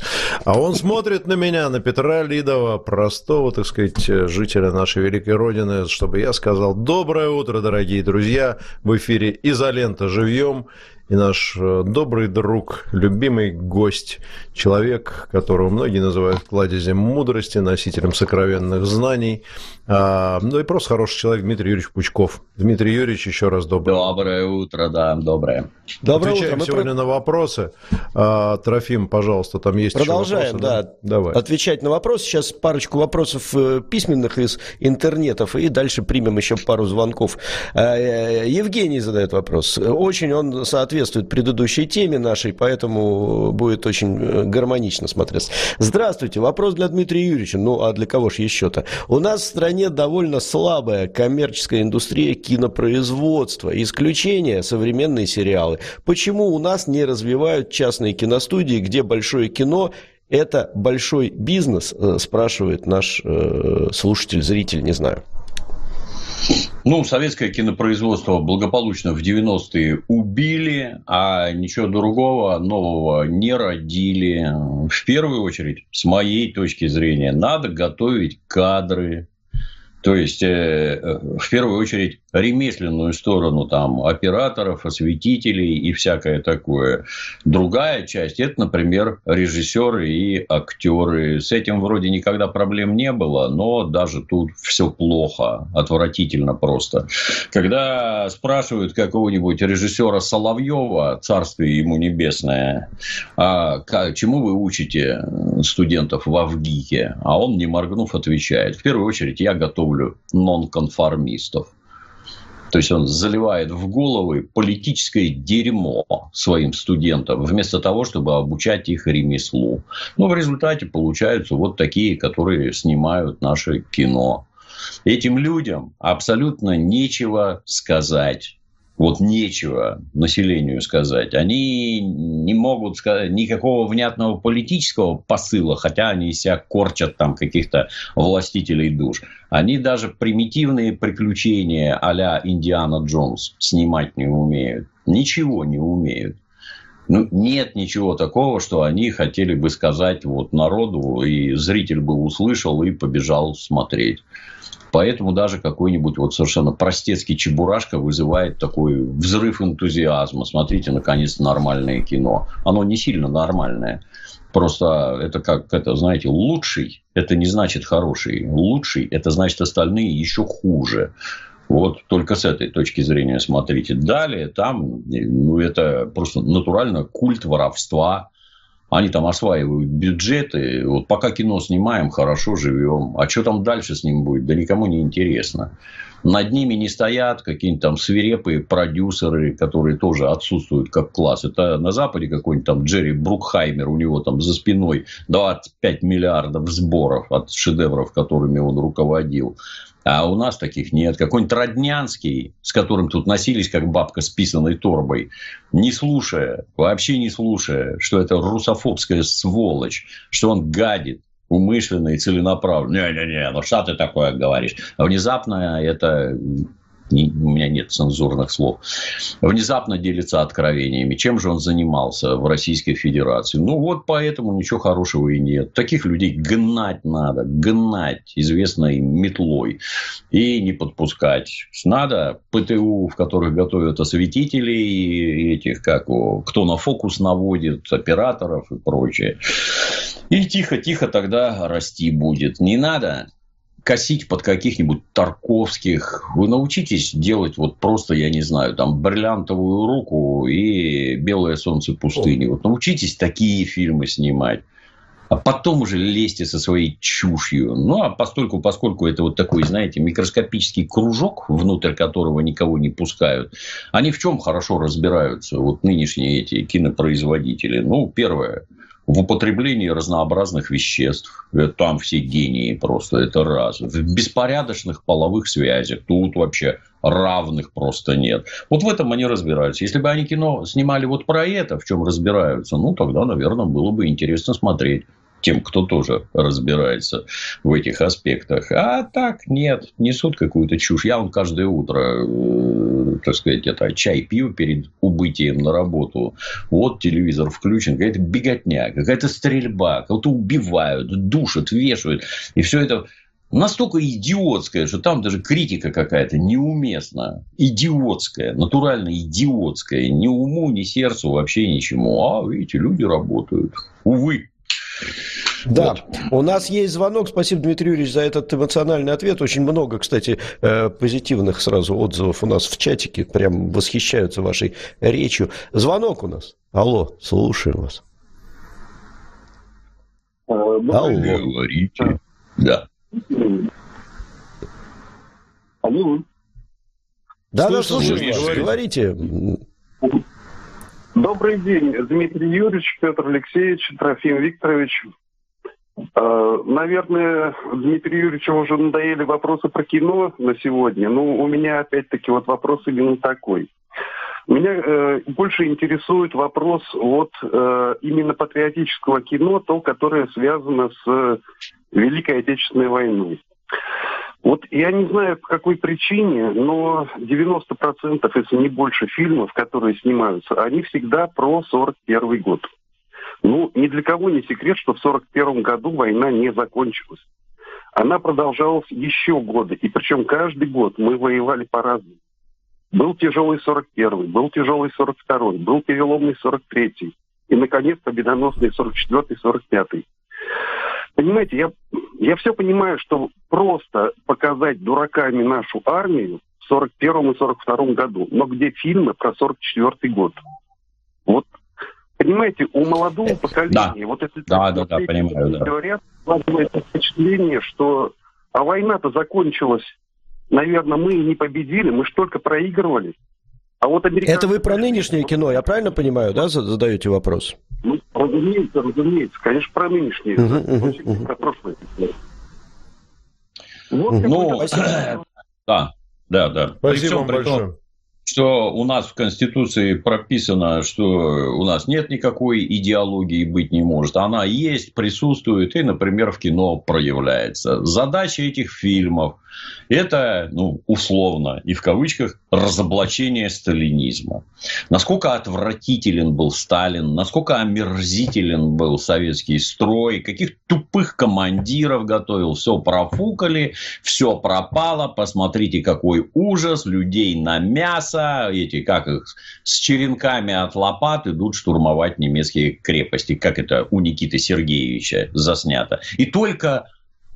А он смотрит на меня, на Петра Лидова, простого, так сказать, жителя нашей великой Родины, чтобы я сказал «Доброе утро, дорогие друзья». В эфире «Изолента живьем» и наш э, добрый друг, любимый гость, человек, которого многие называют кладезем мудрости, носителем сокровенных знаний, а, ну и просто хороший человек Дмитрий Юрьевич Пучков. Дмитрий Юрьевич, еще раз доброе Доброе утро, да, доброе. Доброе Отвечаем утро. сегодня про... на вопросы. А, Трофим, пожалуйста, там есть Продолжаем, вопросы, да, да, Давай. отвечать на вопросы. Сейчас парочку вопросов э, письменных из интернетов, и дальше примем еще пару звонков. А, э, Евгений задает вопрос. Очень он соответствует предыдущей теме нашей, поэтому будет очень э, гармонично смотреться. Здравствуйте, вопрос для Дмитрия Юрьевича. Ну, а для кого же еще-то? У нас в стране довольно слабая коммерческая индустрия кинопроизводства. Исключение – современные сериалы. Почему у нас не развивают частные киностудии, где большое кино – это большой бизнес, э, спрашивает наш э, слушатель, зритель, не знаю. Ну, советское кинопроизводство благополучно в 90-е убили, а ничего другого нового не родили. В первую очередь, с моей точки зрения, надо готовить кадры, то есть, э, э, в первую очередь, ремесленную сторону там операторов, осветителей и всякое такое. Другая часть – это, например, режиссеры и актеры. С этим вроде никогда проблем не было, но даже тут все плохо, отвратительно просто. Когда спрашивают какого-нибудь режиссера Соловьева, царствие ему небесное, а чему вы учите студентов в Авгике? А он, не моргнув, отвечает. В первую очередь, я готов готовлю нонконформистов. То есть он заливает в головы политическое дерьмо своим студентам, вместо того, чтобы обучать их ремеслу. Но в результате получаются вот такие, которые снимают наше кино. Этим людям абсолютно нечего сказать вот нечего населению сказать. Они не могут сказать никакого внятного политического посыла, хотя они себя корчат там каких-то властителей душ. Они даже примитивные приключения а-ля Индиана Джонс снимать не умеют. Ничего не умеют. Ну, нет ничего такого, что они хотели бы сказать вот народу, и зритель бы услышал и побежал смотреть. Поэтому даже какой-нибудь вот совершенно простецкий чебурашка вызывает такой взрыв энтузиазма. Смотрите, наконец, нормальное кино. Оно не сильно нормальное. Просто это как, это, знаете, лучший, это не значит хороший. Лучший, это значит остальные еще хуже. Вот только с этой точки зрения смотрите. Далее там, ну, это просто натурально культ воровства, они там осваивают бюджеты. Вот пока кино снимаем, хорошо живем. А что там дальше с ним будет? Да никому не интересно. Над ними не стоят какие-нибудь там свирепые продюсеры, которые тоже отсутствуют как класс. Это на Западе какой-нибудь там Джерри Брукхаймер, у него там за спиной 25 миллиардов сборов от шедевров, которыми он руководил. А у нас таких нет. Какой-нибудь Роднянский, с которым тут носились, как бабка с писаной торбой, не слушая, вообще не слушая, что это русофобская сволочь, что он гадит, умышленно и целенаправленно. Не-не-не, ну что ты такое говоришь? Внезапно это у меня нет цензурных слов, внезапно делится откровениями. Чем же он занимался в Российской Федерации? Ну, вот поэтому ничего хорошего и нет. Таких людей гнать надо, гнать известной метлой и не подпускать. Надо ПТУ, в которых готовят осветителей, этих, как кто на фокус наводит, операторов и прочее. И тихо-тихо тогда расти будет. Не надо косить под каких-нибудь Тарковских. Вы научитесь делать вот просто, я не знаю, там бриллиантовую руку и белое солнце пустыни. Вот научитесь такие фильмы снимать. А потом уже лезьте со своей чушью. Ну, а постольку, поскольку это вот такой, знаете, микроскопический кружок, внутрь которого никого не пускают, они в чем хорошо разбираются, вот нынешние эти кинопроизводители? Ну, первое – в употреблении разнообразных веществ. Это там все гении просто, это раз. В беспорядочных половых связях. Тут вообще равных просто нет. Вот в этом они разбираются. Если бы они кино снимали вот про это, в чем разбираются, ну, тогда, наверное, было бы интересно смотреть тем, кто тоже разбирается в этих аспектах. А так нет, несут какую-то чушь. Я вам каждое утро, э, так сказать, это чай пью перед убытием на работу. Вот телевизор включен, какая-то беготня, какая-то стрельба, кого-то убивают, душат, вешают. И все это настолько идиотская, что там даже критика какая-то неуместна. Идиотская, натурально идиотская. Ни уму, ни сердцу, вообще ничему. А, видите, люди работают. Увы. Да, вот. у нас есть звонок. Спасибо, Дмитрий Юрьевич, за этот эмоциональный ответ. Очень много, кстати, э, позитивных сразу отзывов у нас в чатике. Прям восхищаются вашей речью. Звонок у нас. Алло, слушаю вас. Алло. Говорите. Да. Алло. Да, да, слушаю вас. Говорите. Добрый день, Дмитрий Юрьевич, Петр Алексеевич, Трофим Викторович. Э, наверное, Дмитрию Юрьевичу уже надоели вопросы про кино на сегодня. Но у меня опять-таки вот вопрос именно такой. Меня э, больше интересует вопрос вот э, именно патриотического кино, то, которое связано с Великой Отечественной войной. Вот я не знаю, по какой причине, но 90%, если не больше фильмов, которые снимаются, они всегда про 41 год. Ну, ни для кого не секрет, что в 41 году война не закончилась. Она продолжалась еще годы, и причем каждый год мы воевали по-разному. Был тяжелый 41-й, был тяжелый 42-й, был переломный 43-й, и, наконец, победоносный 44-й, 45-й. Понимаете, я, я все понимаю, что просто показать дураками нашу армию в 41 и 42 году, но где фильмы про 44 год? Вот, понимаете, у молодого поколения, да. вот это да, да, да, понимаю, да. говорят, складывается впечатление, что а война-то закончилась, наверное, мы не победили, мы же только проигрывали. А вот американцы... Это вы про нынешнее кино, я правильно понимаю, да, задаете вопрос? Ну, разумеется, разумеется, конечно, про uh-huh. про. Вот uh-huh. ну, да, да, да. Спасибо вам большое что у нас в Конституции прописано, что у нас нет никакой идеологии быть не может. Она есть, присутствует и, например, в кино проявляется. Задача этих фильмов – это, ну, условно и в кавычках, разоблачение сталинизма. Насколько отвратителен был Сталин, насколько омерзителен был советский строй, каких тупых командиров готовил, все профукали, все пропало, посмотрите, какой ужас, людей на мясо, эти, как их, с черенками от лопат идут штурмовать немецкие крепости, как это у Никиты Сергеевича заснято. И только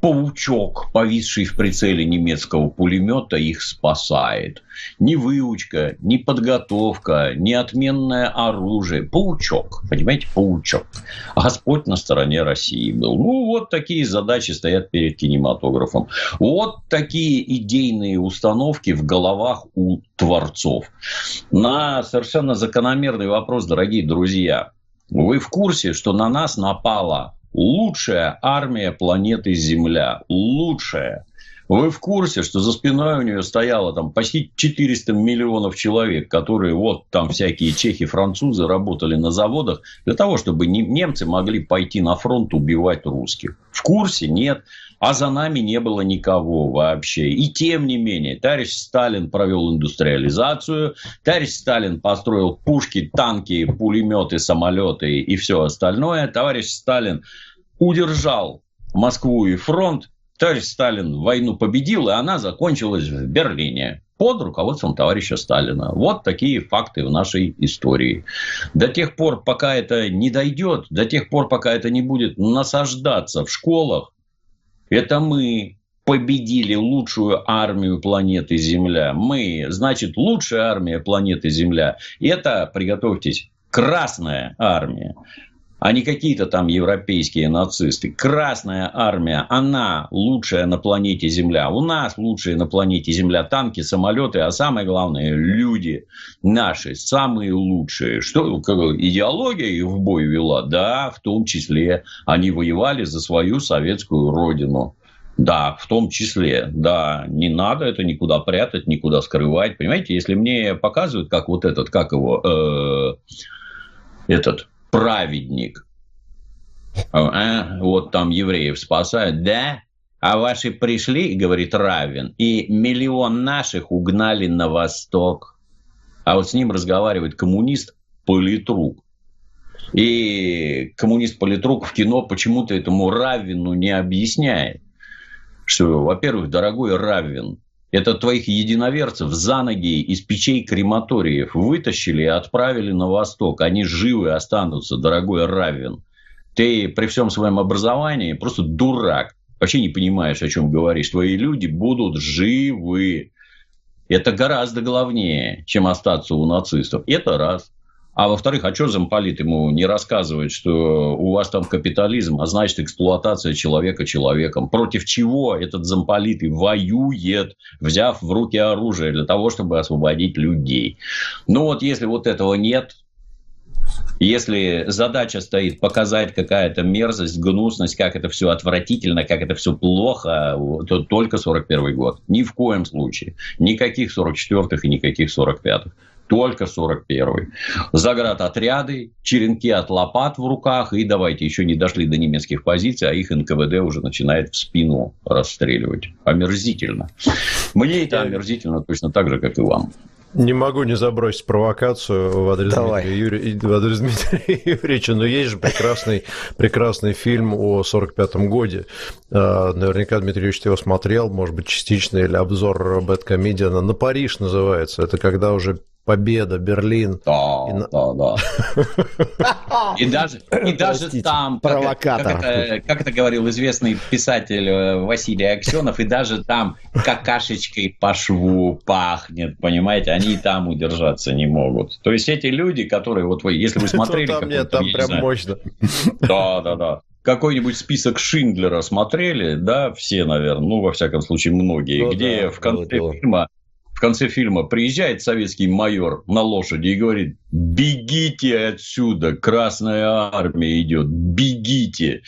паучок, повисший в прицеле немецкого пулемета, их спасает. Ни выучка, ни подготовка, ни отменное оружие. Паучок, понимаете, паучок. Господь на стороне России был. Ну, вот такие задачи стоят перед кинематографом. Вот такие идейные установки в головах у творцов. На совершенно закономерный вопрос, дорогие друзья. Вы в курсе, что на нас напала лучшая армия планеты Земля. Лучшая. Вы в курсе, что за спиной у нее стояло там почти 400 миллионов человек, которые вот там всякие чехи, французы работали на заводах для того, чтобы немцы могли пойти на фронт убивать русских. В курсе? Нет. А за нами не было никого вообще. И тем не менее, товарищ Сталин провел индустриализацию, товарищ Сталин построил пушки, танки, пулеметы, самолеты и все остальное. Товарищ Сталин удержал Москву и фронт. Товарищ Сталин войну победил, и она закончилась в Берлине под руководством товарища Сталина. Вот такие факты в нашей истории. До тех пор, пока это не дойдет, до тех пор, пока это не будет насаждаться в школах, это мы победили лучшую армию планеты Земля. Мы, значит, лучшая армия планеты Земля. Это, приготовьтесь, Красная армия а не какие-то там европейские нацисты. Красная армия, она лучшая на планете Земля. У нас лучшие на планете Земля танки, самолеты, а самое главное, люди наши, самые лучшие. Что, идеология их в бой вела? Да, в том числе. Они воевали за свою советскую родину. Да, в том числе, да, не надо это никуда прятать, никуда скрывать. Понимаете, если мне показывают, как вот этот, как его, э, этот праведник. А, вот там евреев спасают, да? А ваши пришли, говорит Равин, и миллион наших угнали на восток. А вот с ним разговаривает коммунист Политрук. И коммунист Политрук в кино почему-то этому Равину не объясняет, что, во-первых, дорогой Равин, это твоих единоверцев за ноги из печей крематориев вытащили и отправили на восток. Они живы останутся, дорогой Равин. Ты при всем своем образовании просто дурак. Вообще не понимаешь, о чем говоришь. Твои люди будут живы. Это гораздо главнее, чем остаться у нацистов. Это раз. А во-вторых, а что замполит ему не рассказывает, что у вас там капитализм, а значит эксплуатация человека человеком? Против чего этот замполит и воюет, взяв в руки оружие для того, чтобы освободить людей? Ну вот если вот этого нет, Если задача стоит показать какая-то мерзость, гнусность, как это все отвратительно, как это все плохо, то только 41 год. Ни в коем случае. Никаких 44-х и никаких 45-х только 41-й. Заградотряды, черенки от лопат в руках, и давайте, еще не дошли до немецких позиций, а их НКВД уже начинает в спину расстреливать. Омерзительно. Мне это омерзительно точно так же, как и вам. Не могу не забросить провокацию в адрес, Дмитрия, Юри... в адрес Дмитрия Юрьевича, но есть же прекрасный, прекрасный фильм о 45-м годе. А, наверняка Дмитрий Юрьевич его смотрел, может быть, частично, или обзор Бэткомедиана. «На Париж» называется. Это когда уже Победа, Берлин. Да, и... да, да. И даже, и даже там, провокатор. Как, это, как это говорил известный писатель э, Василий Аксенов, и даже там какашечкой по шву пахнет, понимаете, они и там удержаться не могут. То есть эти люди, которые, вот вы, если вы смотрели... Там нет, там прям мощно. Да, да, да какой-нибудь список Шиндлера смотрели, да, все, наверное, ну, во всяком случае, многие, ну, где да, в конце фильма в конце фильма приезжает советский майор на лошади и говорит, бегите отсюда, Красная Армия идет, бегите.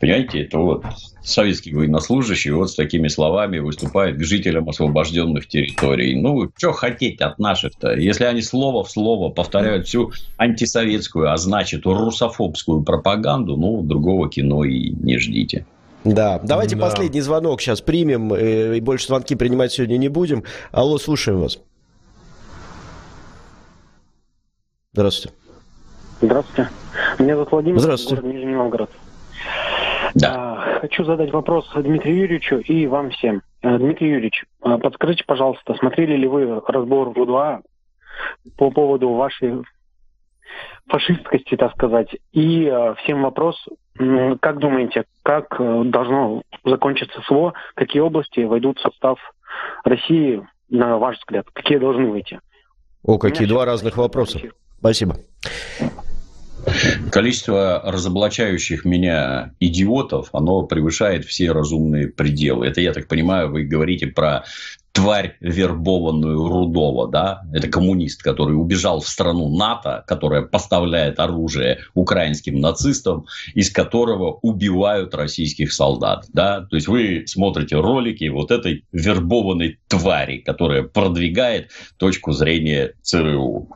Понимаете, это вот советский военнослужащий вот с такими словами выступает к жителям освобожденных территорий. Ну, что хотеть от наших-то? Если они слово в слово повторяют всю антисоветскую, а значит русофобскую пропаганду, ну, другого кино и не ждите. Да, давайте да. последний звонок сейчас примем, э, и больше звонки принимать сегодня не будем. Алло, слушаем вас. Здравствуйте. Здравствуйте. Меня зовут Владимир, Здравствуйте. город Нижний Новгород. Да. А, хочу задать вопрос Дмитрию Юрьевичу и вам всем. Э, Дмитрий Юрьевич, э, подскажите, пожалуйста, смотрели ли вы разбор в 2 по поводу вашей фашистскости, так сказать. И э, всем вопрос, как думаете, как э, должно закончиться СВО, какие области войдут в состав России, на ваш взгляд, какие должны выйти? О, какие два разных вопроса. Спасибо. Количество разоблачающих меня идиотов, оно превышает все разумные пределы. Это, я так понимаю, вы говорите про тварь вербованную Рудова, да, это коммунист, который убежал в страну НАТО, которая поставляет оружие украинским нацистам, из которого убивают российских солдат, да, то есть вы смотрите ролики вот этой вербованной твари, которая продвигает точку зрения ЦРУ.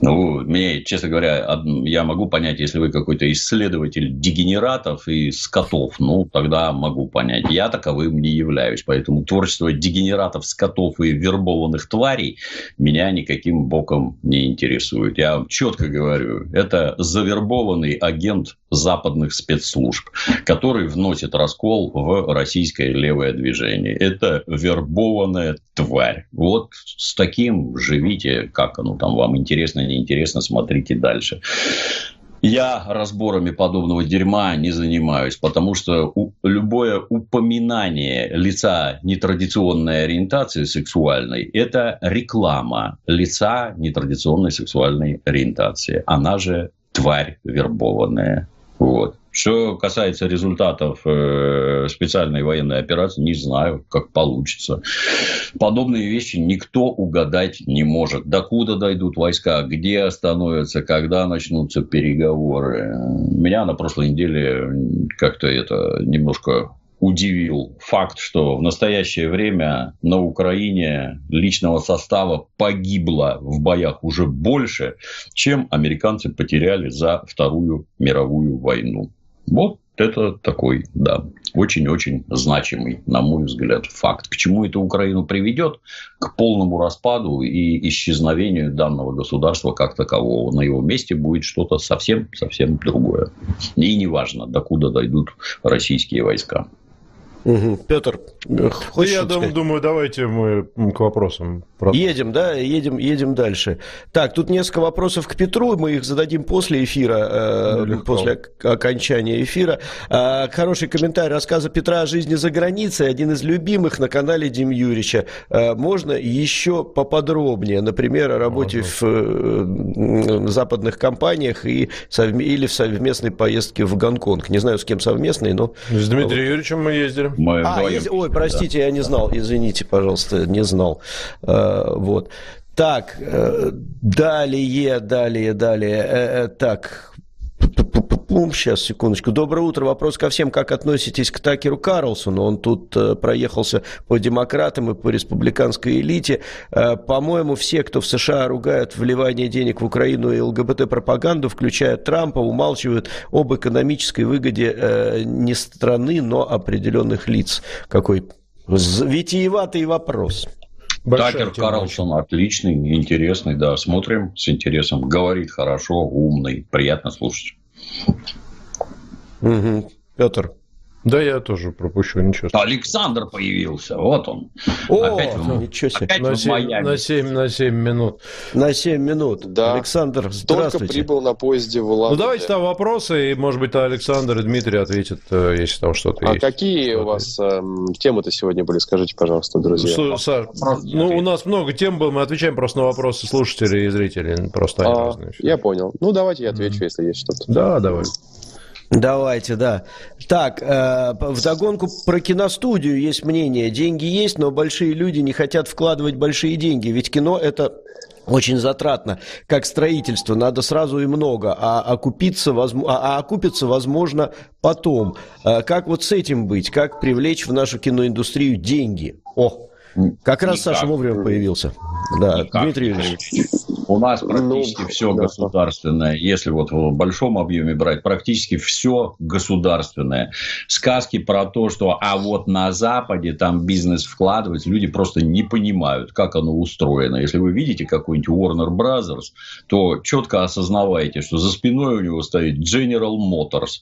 Ну, мне, честно говоря, я могу понять, если вы какой-то исследователь дегенератов и скотов, ну, тогда могу понять. Я таковым не являюсь, поэтому творчество дегенератов, скотов и вербованных тварей меня никаким боком не интересует. Я вам четко говорю, это завербованный агент западных спецслужб, который вносит раскол в российское левое движение. Это вербованная тварь. Вот с таким живите, как оно там вам интересно, неинтересно, смотрите дальше. Я разборами подобного дерьма не занимаюсь, потому что у, любое упоминание лица нетрадиционной ориентации сексуальной – это реклама лица нетрадиционной сексуальной ориентации. Она же тварь вербованная. Вот. Что касается результатов э, специальной военной операции, не знаю, как получится. Подобные вещи никто угадать не может. Докуда дойдут войска, где остановятся, когда начнутся переговоры. Меня на прошлой неделе как-то это немножко удивил факт, что в настоящее время на Украине личного состава погибло в боях уже больше, чем американцы потеряли за Вторую мировую войну. Вот это такой, да, очень-очень значимый, на мой взгляд, факт. К чему это Украину приведет? К полному распаду и исчезновению данного государства как такового. На его месте будет что-то совсем-совсем другое. И неважно, докуда дойдут российские войска. Угу. Петр, хочешь Я дум, думаю, давайте мы к вопросам. Едем, да, едем, едем дальше. Так, тут несколько вопросов к Петру, мы их зададим после эфира, ну, после окончания эфира. А, хороший комментарий рассказа Петра о жизни за границей, один из любимых на канале Дим Юрича. А, можно еще поподробнее, например, о работе в э, западных компаниях и, или в совместной поездке в Гонконг. Не знаю, с кем совместной, но... С Дмитрием Юрьевичем мы ездили. Мы а, есть... Ой, простите, да. я не знал, извините, пожалуйста, не знал. А, вот. Так, э, далее, далее, далее. Э, так, Сейчас, секундочку. Доброе утро. Вопрос ко всем. Как относитесь к Такеру Карлсону? Он тут э, проехался по демократам и по республиканской элите. Э, по-моему, все, кто в США ругают вливание денег в Украину и ЛГБТ-пропаганду, включая Трампа, умалчивают об экономической выгоде э, не страны, но определенных лиц. Какой витиеватый вопрос. Большая Такер Карлсон отличный, интересный, да, смотрим с интересом. Говорит хорошо, умный, приятно слушать. Угу. Петр. Да, я тоже пропущу, ничего. Александр появился, вот он. О, опять в, ничего себе. Опять на, 7, на, 7, на 7 минут. На 7 минут. Да. Александр, здравствуйте. Только прибыл на поезде в Улан. Ну, давайте там вопросы, и, может быть, Александр и Дмитрий ответят, э, если там что-то а есть. А какие у вас э, темы-то сегодня были? Скажите, пожалуйста, друзья. Что, Саш, ну, у нас много тем было, мы отвечаем просто на вопросы слушателей и зрителей. Просто а, разные. Я понял. Ну, давайте я отвечу, mm-hmm. если есть что-то. Да, давай. Давайте, да. Так, э, вдогонку про киностудию есть мнение. Деньги есть, но большие люди не хотят вкладывать большие деньги. Ведь кино это очень затратно, как строительство, надо сразу и много, а окупиться, возможно, а, а окупиться возможно потом. Э, как вот с этим быть? Как привлечь в нашу киноиндустрию деньги? О, как раз Никак. Саша вовремя появился. Да, Никак. Дмитрий Юрьевич. У нас ну, практически ну, все да. государственное. Если вот в большом объеме брать, практически все государственное. Сказки про то, что а вот на Западе там бизнес вкладывать, люди просто не понимают, как оно устроено. Если вы видите какой-нибудь Warner Brothers, то четко осознавайте, что за спиной у него стоит General Motors,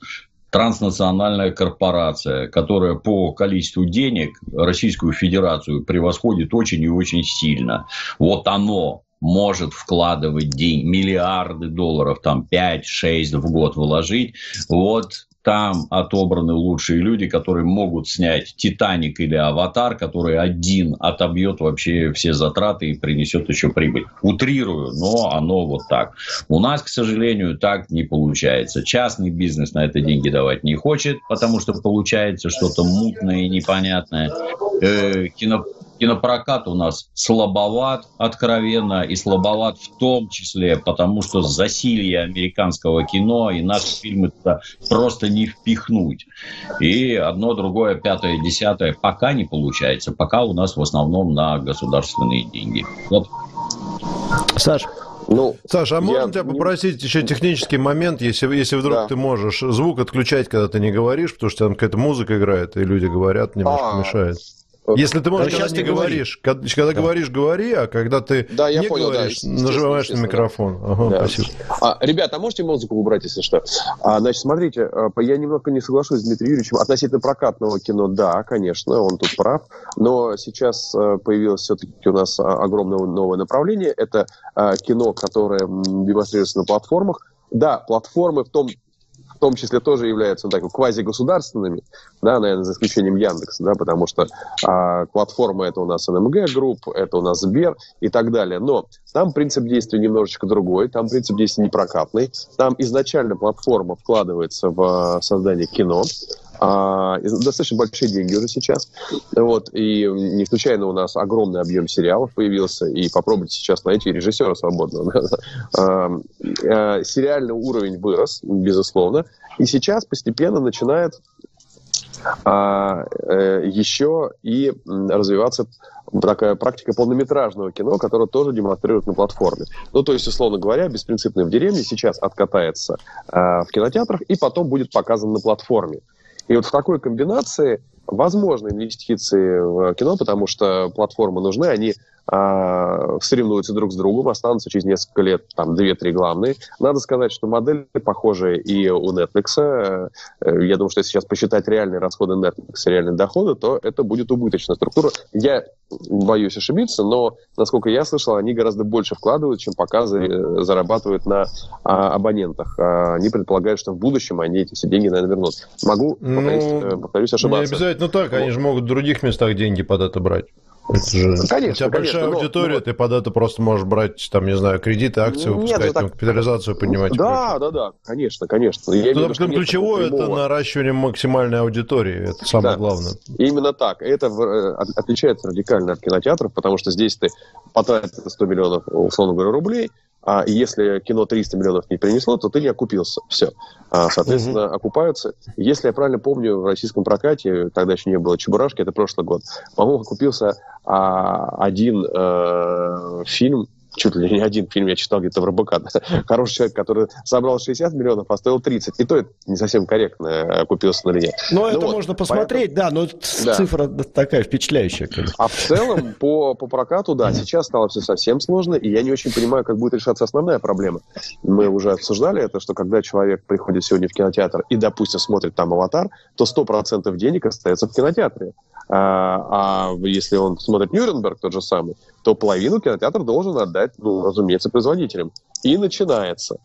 транснациональная корпорация, которая по количеству денег Российскую Федерацию превосходит очень и очень сильно. Вот оно может вкладывать день, миллиарды долларов, там 5-6 в год вложить, вот там отобраны лучшие люди, которые могут снять «Титаник» или «Аватар», который один отобьет вообще все затраты и принесет еще прибыль. Утрирую, но оно вот так. У нас, к сожалению, так не получается. Частный бизнес на это деньги давать не хочет, потому что получается что-то мутное и непонятное. Э, кино кинопрокат у нас слабоват, откровенно, и слабоват в том числе, потому что засилье американского кино и наши фильмы туда просто не впихнуть. И одно, другое, пятое, десятое пока не получается, пока у нас в основном на государственные деньги. Вот. Саш, ну, Саша, а можно тебя попросить еще технический момент, если, если вдруг да. ты можешь звук отключать, когда ты не говоришь, потому что там какая-то музыка играет, и люди говорят, немножко а, мешает. Если ты можешь, когда не говоришь, когда, когда да. говоришь, говори, а когда ты да, я не понял, говоришь, да, нажимаешь на микрофон. Ага, да. Спасибо. А, ребята, а можете музыку убрать, если что? А, значит, смотрите, а, я немного не соглашусь с Дмитрием Юрьевичем. Относительно прокатного кино, да, конечно, он тут прав. Но сейчас а, появилось все-таки у нас огромное новое направление. Это кино, которое демонстрируется на платформах. Да, платформы в том том числе тоже являются так, квазигосударственными, да, наверное, за исключением Яндекса, да, потому что а, платформа это у нас НМГ групп, это у нас Сбер и так далее. Но там принцип действия немножечко другой, там принцип действия непрокатный. Там изначально платформа вкладывается в а, создание кино, а, достаточно большие деньги уже сейчас. Вот, и не случайно у нас огромный объем сериалов появился, и попробуйте сейчас найти режиссера свободного. А, а, сериальный уровень вырос, безусловно, и сейчас постепенно начинает а, э, еще и развиваться такая практика полнометражного кино, которое тоже демонстрируют на платформе. Ну, то есть, условно говоря, «Беспринципный в деревне» сейчас откатается э, в кинотеатрах и потом будет показан на платформе. И вот в такой комбинации возможны инвестиции в кино, потому что платформы нужны, они соревнуются друг с другом, останутся через несколько лет там две-три главные. Надо сказать, что модели похожие и у Netflix. Э, я думаю, что если сейчас посчитать реальные расходы Netflix, реальные доходы, то это будет убыточная структура. Я боюсь ошибиться, но, насколько я слышал, они гораздо больше вкладывают, чем пока зарабатывают на а, абонентах. А, они предполагают, что в будущем они эти все деньги, наверное, вернут. Могу, повторюсь, ну, повторюсь ошибаться. Не обязательно так, вот. они же могут в других местах деньги под это брать. Это же... Конечно, У тебя большая конечно, аудитория, но... ты под это просто можешь брать, там, не знаю, кредиты, акции выпускать, Нет, так... капитализацию поднимать. Да, да, да, конечно, конечно. Я Тут виду, ключевое это наращивание максимальной аудитории, это самое да. главное. Именно так. Это э, отличается радикально от кинотеатров, потому что здесь ты потратил 100 миллионов, условно говоря, рублей, а если кино 300 миллионов не принесло, то ты не окупился. Все. А, соответственно, угу. окупаются. Если я правильно помню, в российском прокате, тогда еще не было Чебурашки, это прошлый год, по-моему, окупился а, один э, фильм чуть ли не один фильм я читал где-то в РБК. Хороший человек, который собрал 60 миллионов, а стоил 30. И то это не совсем корректно э, купился на линии. Но ну, это вот, можно посмотреть, поэтому... да, но да. цифра такая впечатляющая. Конечно. А в целом по, по прокату, да, сейчас стало все совсем сложно, и я не очень понимаю, как будет решаться основная проблема. Мы уже обсуждали это, что когда человек приходит сегодня в кинотеатр и, допустим, смотрит там «Аватар», то 100% денег остается в кинотеатре. А, а если он смотрит Нюрнберг тот же самый, то половину кинотеатр должен отдать, ну, разумеется, производителям. И начинается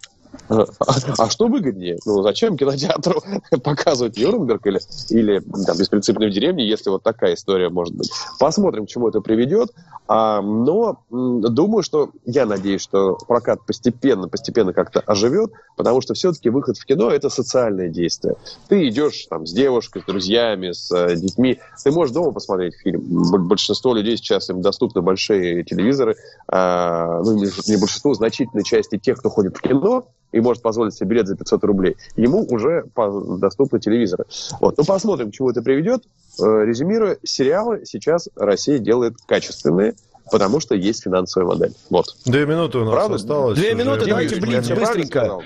а, что выгоднее? Ну, зачем кинотеатру показывать Нюрнберг или, или там, беспринципные в деревне, если вот такая история может быть? Посмотрим, к чему это приведет. А, но думаю, что я надеюсь, что прокат постепенно, постепенно как-то оживет, потому что все-таки выход в кино это социальное действие. Ты идешь там с девушкой, с друзьями, с э, детьми, ты можешь дома посмотреть фильм. Большинство людей сейчас им доступны большие телевизоры, а, ну не большинство, значительной части тех, кто ходит в кино, и может позволить себе билет за 500 рублей, ему уже доступны телевизоры. Вот. Ну, посмотрим, к чему это приведет. Э, резюмируя, сериалы сейчас Россия делает качественные, потому что есть финансовая модель. Вот. Две минуты у нас Правда? осталось. Две минуты, давайте блиц, быстренько.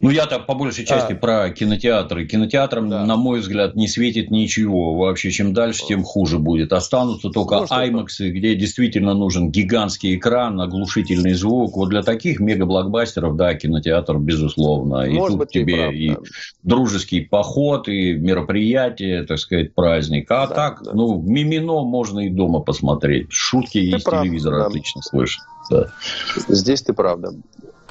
Ну, я-то по большей части а. про кинотеатры. Кинотеатрам, да. на мой взгляд, не светит ничего. Вообще, чем дальше, тем хуже будет. Останутся только Может, IMAX, где действительно нужен гигантский экран, оглушительный звук. Вот для таких мега-блокбастеров, да, кинотеатр, безусловно. И Может тут быть, тебе прав, и да. дружеский поход, и мероприятие, так сказать, праздник. А да, так, да. ну, мимино можно и дома посмотреть. Шутки ты из прав, телевизора да. отлично слышишь. Да. Здесь ты правда.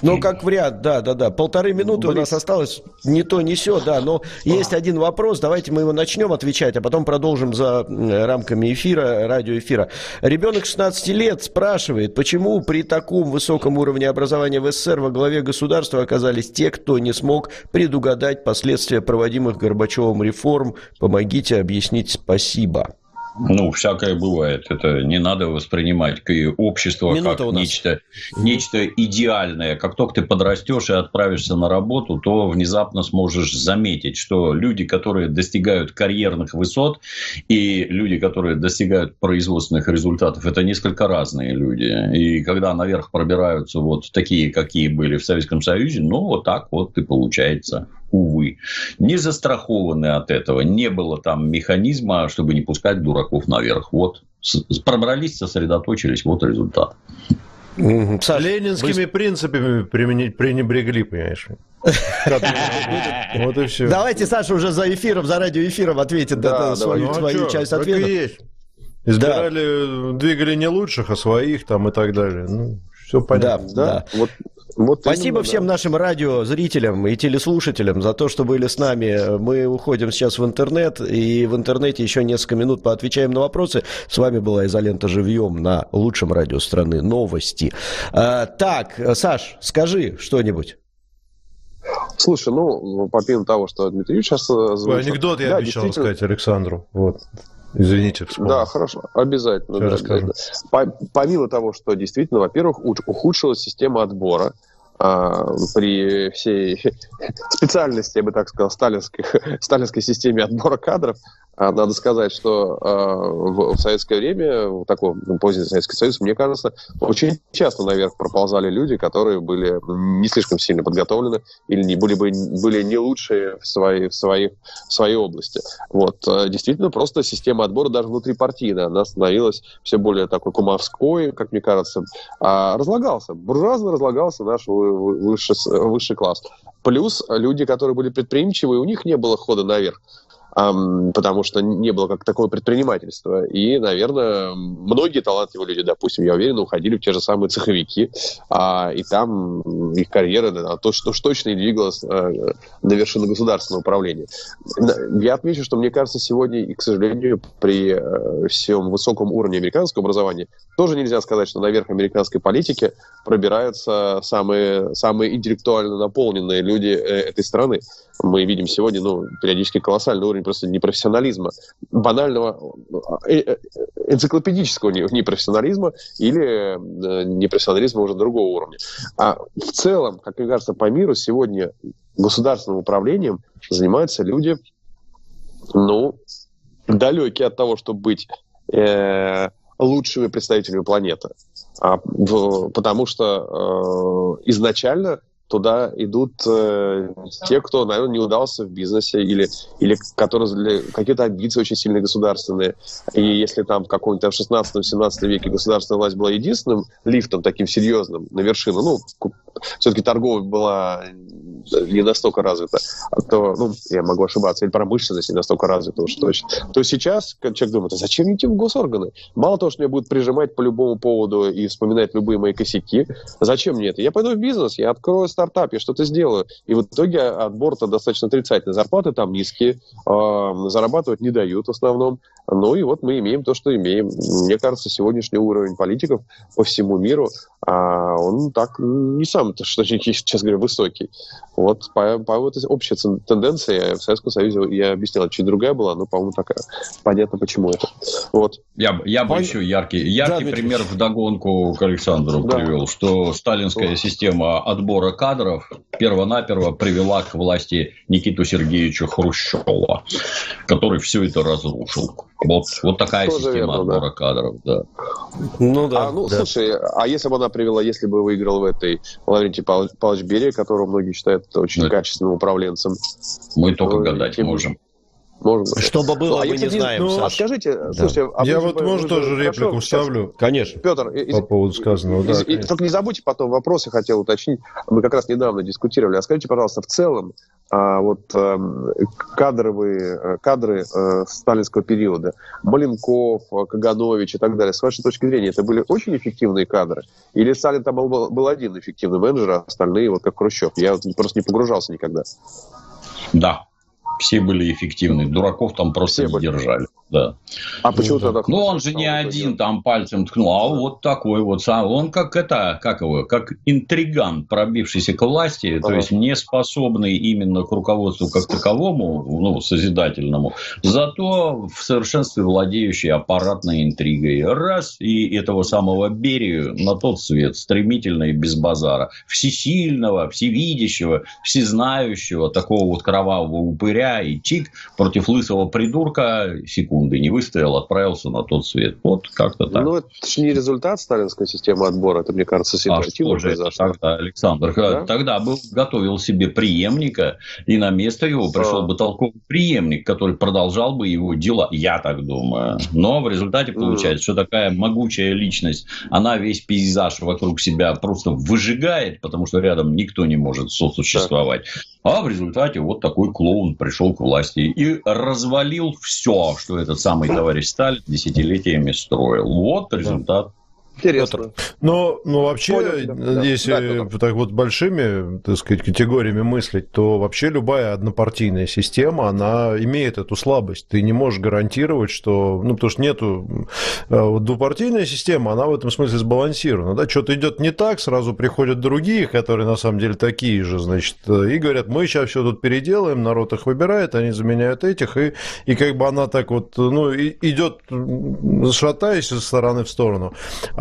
Ну, как вариант, да, да, да. Полторы минуты Близ. у нас осталось, не то, не все, да. Но есть один вопрос, давайте мы его начнем отвечать, а потом продолжим за рамками эфира, радиоэфира. Ребенок 16 лет спрашивает, почему при таком высоком уровне образования в СССР во главе государства оказались те, кто не смог предугадать последствия проводимых Горбачевым реформ. Помогите объяснить спасибо. Ну, всякое бывает. Это не надо воспринимать общество Минута как нечто, нечто идеальное. Как только ты подрастешь и отправишься на работу, то внезапно сможешь заметить, что люди, которые достигают карьерных высот, и люди, которые достигают производственных результатов, это несколько разные люди. И когда наверх пробираются вот такие, какие были в Советском Союзе, ну, вот так вот и получается увы, не застрахованы от этого. Не было там механизма, чтобы не пускать дураков наверх. Вот пробрались, сосредоточились, вот результат. Саш, Ленинскими вы... принципами применить пренебрегли, понимаешь? Вот и все. Давайте Саша уже за эфиром, за радиоэфиром ответит на свою ну, а часть ответа. Избирали, двигали не лучших, а своих там и так далее. Ну, все понятно. Да, да. Вот вот Спасибо именно, всем да. нашим радиозрителям и телеслушателям за то, что были с нами. Мы уходим сейчас в интернет, и в интернете еще несколько минут поотвечаем на вопросы. С вами была Изолента Живьем на лучшем радио страны «Новости». А, так, Саш, скажи что-нибудь. Слушай, ну, помимо того, что Дмитрий сейчас озвучил... Анекдот я да, обещал действительно... сказать Александру. Вот. Извините, вспомнил. Да, хорошо, обязательно. Да, расскажу. Помимо того, что действительно, во-первых, ухудшилась система отбора, а, при всей специальности, я бы так сказал, сталинской, сталинской системе отбора кадров, надо сказать, что а, в, в советское время, в такой ну, поздний Советский Союз, мне кажется, очень часто наверх проползали люди, которые были не слишком сильно подготовлены или не, были, бы, были не лучшие в своей, в, своей, в своей области. Вот. Действительно, просто система отбора даже внутрипартийная, она становилась все более такой кумовской, как мне кажется, а разлагался, буржуазно разлагался наш высший, высший класс. Плюс люди, которые были предприимчивые, у них не было хода наверх. Потому что не было как такого предпринимательства. И, наверное, многие талантливые люди, допустим, я уверен, уходили в те же самые цеховики, а, и там их карьера да, то, что, точно не двигалась а, на вершину государственного управления. Я отмечу, что мне кажется, сегодня, и, к сожалению, при а, всем высоком уровне американского образования, тоже нельзя сказать, что наверх американской политики пробираются самые, самые интеллектуально наполненные люди э, этой страны. Мы видим сегодня ну, периодически колоссальный уровень просто непрофессионализма, банального э, э, энциклопедического непрофессионализма или непрофессионализма уже другого уровня. А в целом, как мне кажется, по миру сегодня государственным управлением занимаются люди, ну, далекие от того, чтобы быть э, лучшими представителями планеты. А, в, потому что э, изначально туда идут э, те, кто, наверное, не удался в бизнесе или, или которые какие-то амбиции очень сильные государственные. И если там в каком-то 16-17 веке государственная власть была единственным лифтом таким серьезным на вершину, ну, все-таки торговля была не настолько развита, а то, ну, я могу ошибаться, или промышленность не настолько развита уж точно, то сейчас человек думает, а зачем идти в госорганы? Мало того, что меня будут прижимать по любому поводу и вспоминать любые мои косяки, зачем мне это? Я пойду в бизнес, я открою стартап, я что-то сделаю. И в итоге отбор-то достаточно отрицательный. Зарплаты там низкие, э, зарабатывать не дают в основном. Ну и вот мы имеем то, что имеем. Мне кажется, сегодняшний уровень политиков по всему миру, а он так не сам, что сейчас говорю, высокий. Вот по, по вот общей тенденции в Советском Союзе я объяснял, чуть другая была, но, по-моему, такая. Понятно, почему это. Вот. Я, я бы еще яркий, яркий да, пример в догонку к Александру да. привел, что сталинская да. система отбора кадров перво-наперво привела к власти Никиту Сергеевича Хрущева, который все это разрушил. Вот, вот такая Тоже система верно, отбора да. кадров, да. Ну да. А, ну, да. слушай, а если бы она привела, если бы выиграл в этой Лаврентий Павлович, Павлович Берия, которого многие считают очень да. качественным управленцем? Мы только гадать тем... можем. Можно. Что бы было, ну, а мы не знаем, ну, Саш. скажите, да. слушайте... А я вот, может, тоже реплику вставлю. Конечно. Петр, по из, поводу сказанного, из, да. только не забудьте потом вопросы, хотел уточнить. Мы как раз недавно дискутировали. А скажите, пожалуйста, в целом, а, вот э, кадровые э, кадры э, сталинского периода, Маленков, Каганович и так далее, с вашей точки зрения, это были очень эффективные кадры? Или Сталин там был, был один эффективный менеджер, а остальные вот как Хрущев? Я просто не погружался никогда. Да, все были эффективны. Дураков там просто все не держали. Да. А почему тогда? Ну, он же не один там пальцем ткнул, а вот такой вот сам. Он как это, как его, как интриган, пробившийся к власти, ага. то есть не способный именно к руководству как таковому, ну, созидательному, зато в совершенстве владеющий аппаратной интригой. Раз, и этого самого Берию на тот свет, стремительно и без базара. Всесильного, всевидящего, всезнающего, такого вот кровавого упыря и чик против лысого придурка, секунду секунды не выстоял, отправился на тот свет. Вот как-то так. Ну, это же не результат сталинской системы отбора, это, мне кажется, ситуативно а произошло. Тогда, Александр, да? тогда был, готовил себе преемника, и на место его пришел а. бы толковый преемник, который продолжал бы его дела, я так думаю. Но в результате получается, mm. что такая могучая личность, она весь пейзаж вокруг себя просто выжигает, потому что рядом никто не может сосуществовать. А в результате вот такой клоун пришел к власти и развалил все, что этот самый товарищ Сталин десятилетиями строил. Вот результат. Интересно. Но, ну, вообще, Понял, если да, так вот большими, так сказать, категориями мыслить, то вообще любая однопартийная система, она имеет эту слабость. Ты не можешь гарантировать, что... Ну, потому что нету... Э, вот двупартийная система, она в этом смысле сбалансирована. Да? Что-то идет не так, сразу приходят другие, которые на самом деле такие же, значит, и говорят, мы сейчас все тут переделаем, народ их выбирает, они заменяют этих, и, и как бы она так вот, ну, идет, шатаясь из стороны в сторону.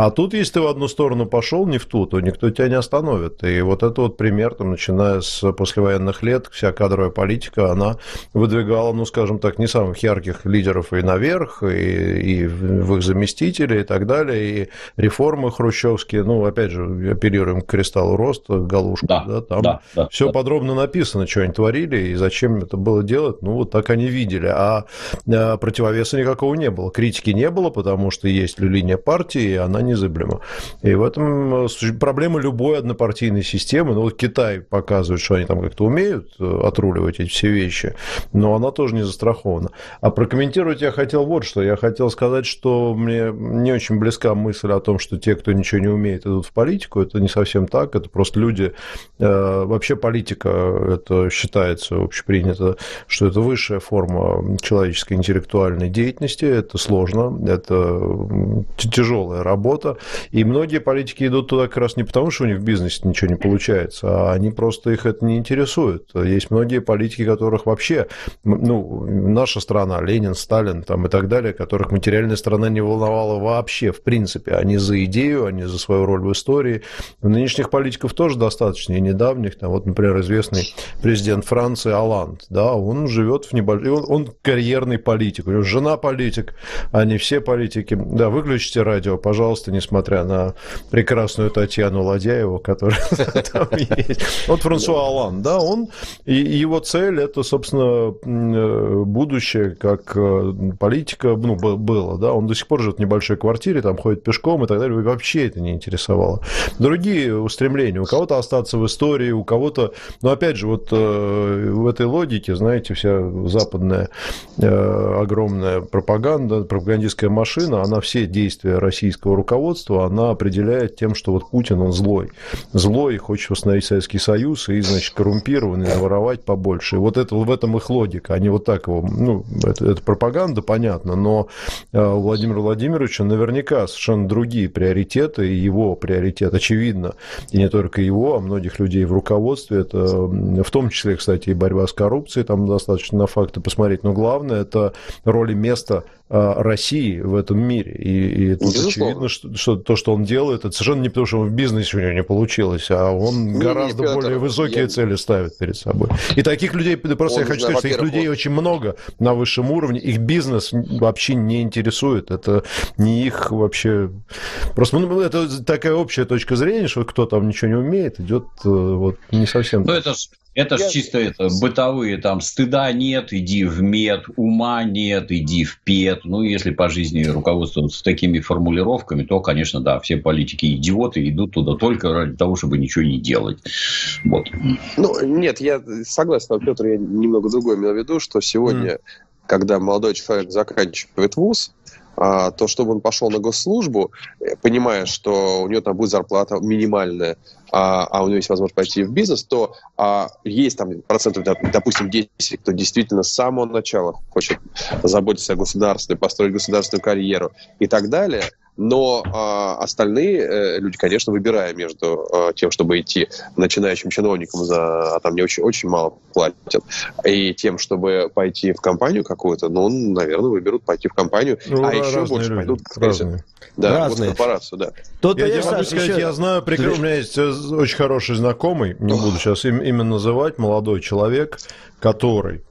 А тут, если ты в одну сторону пошел, не в ту, то никто тебя не остановит. И вот это вот пример, там, начиная с послевоенных лет, вся кадровая политика, она выдвигала, ну, скажем так, не самых ярких лидеров и наверх, и, и в их заместителей и так далее, и реформы хрущевские, ну, опять же, апеллируем к кристаллу роста, галушка, да, да там да, да, все да. подробно написано, что они творили и зачем это было делать, ну, вот так они видели. А, а противовеса никакого не было, критики не было, потому что есть линия партии, и она не незыблемо. И в этом проблема любой однопартийной системы. Ну, вот Китай показывает, что они там как-то умеют отруливать эти все вещи, но она тоже не застрахована. А прокомментировать я хотел вот что. Я хотел сказать, что мне не очень близка мысль о том, что те, кто ничего не умеет, идут в политику. Это не совсем так. Это просто люди... Вообще политика, это считается общепринято, что это высшая форма человеческой интеллектуальной деятельности. Это сложно, это тяжелая работа. И многие политики идут туда как раз не потому, что у них в бизнесе ничего не получается, а они просто их это не интересует. Есть многие политики, которых вообще, ну, наша страна, Ленин, Сталин там, и так далее, которых материальная страна не волновала вообще, в принципе. Они за идею, они за свою роль в истории. Нынешних политиков тоже достаточно, и недавних. Там, вот, например, известный президент Франции Аланд, да, он живет в небольшом... Он, он карьерный политик, у него жена политик, они все политики. Да, выключите радио, пожалуйста, несмотря на прекрасную Татьяну Ладяеву, которая там есть. Вот Франсуа Алан, да, он... И его цель – это, собственно, э, будущее, как э, политика, ну, было, да, он до сих пор живет в небольшой квартире, там ходит пешком и так далее, вообще это не интересовало. Другие устремления, у кого-то остаться в истории, у кого-то, но опять же, вот э, в этой логике, знаете, вся западная огромная пропаганда, пропагандистская машина, она все действия российского руководства, она определяет тем, что вот Путин, он злой. Злой, хочет восстановить Советский Союз и, значит, коррумпированный, воровать побольше. И вот это, в этом их логика. Они вот так его, ну, это, это пропаганда, понятно, но э, у Владимира Владимировича наверняка совершенно другие приоритеты, и его приоритет, очевидно, и не только его, а многих людей в руководстве, это в том числе, кстати, и борьба с коррупцией, там достаточно на факты посмотреть, но главное, это роль и место э, России в этом мире. И, и тут очевидно, что, что то, что он делает, это совершенно не потому, что он в бизнесе у него не получилось, а он не, гораздо не, более высокие я... цели ставит перед собой. И таких людей, просто он, я хочу сказать, что их людей он... очень много на высшем уровне, их бизнес вообще не интересует, это не их вообще... Просто ну, это такая общая точка зрения, что кто там ничего не умеет, идет э, вот не совсем... Ну, это это же чисто это, бытовые, там, стыда нет, иди в мед, ума нет, иди в пет. Ну, если по жизни руководствоваться такими формулировками, то, конечно, да, все политики идиоты идут туда только ради того, чтобы ничего не делать. Вот. Ну, нет, я согласен, Петр, я немного другое имел в виду, что сегодня, mm. когда молодой человек заканчивает вуз, то чтобы он пошел на госслужбу, понимая, что у него там будет зарплата минимальная, а, а у него есть возможность пойти в бизнес, то а, есть там процентов, допустим, 10, кто действительно с самого начала хочет заботиться о государстве, построить государственную карьеру и так далее – но э, остальные э, люди, конечно, выбирая между э, тем, чтобы идти начинающим чиновником за а там не очень очень мало платят, и тем, чтобы пойти в компанию какую-то, ну, наверное, выберут пойти в компанию, ну, а еще больше люди. пойдут разные. Да, разные. в корпорацию, да. Тут я, я могу сказать, еще... я знаю, прикрыл, у меня есть э, очень хороший знакомый, не буду сейчас им, именно называть, молодой человек, который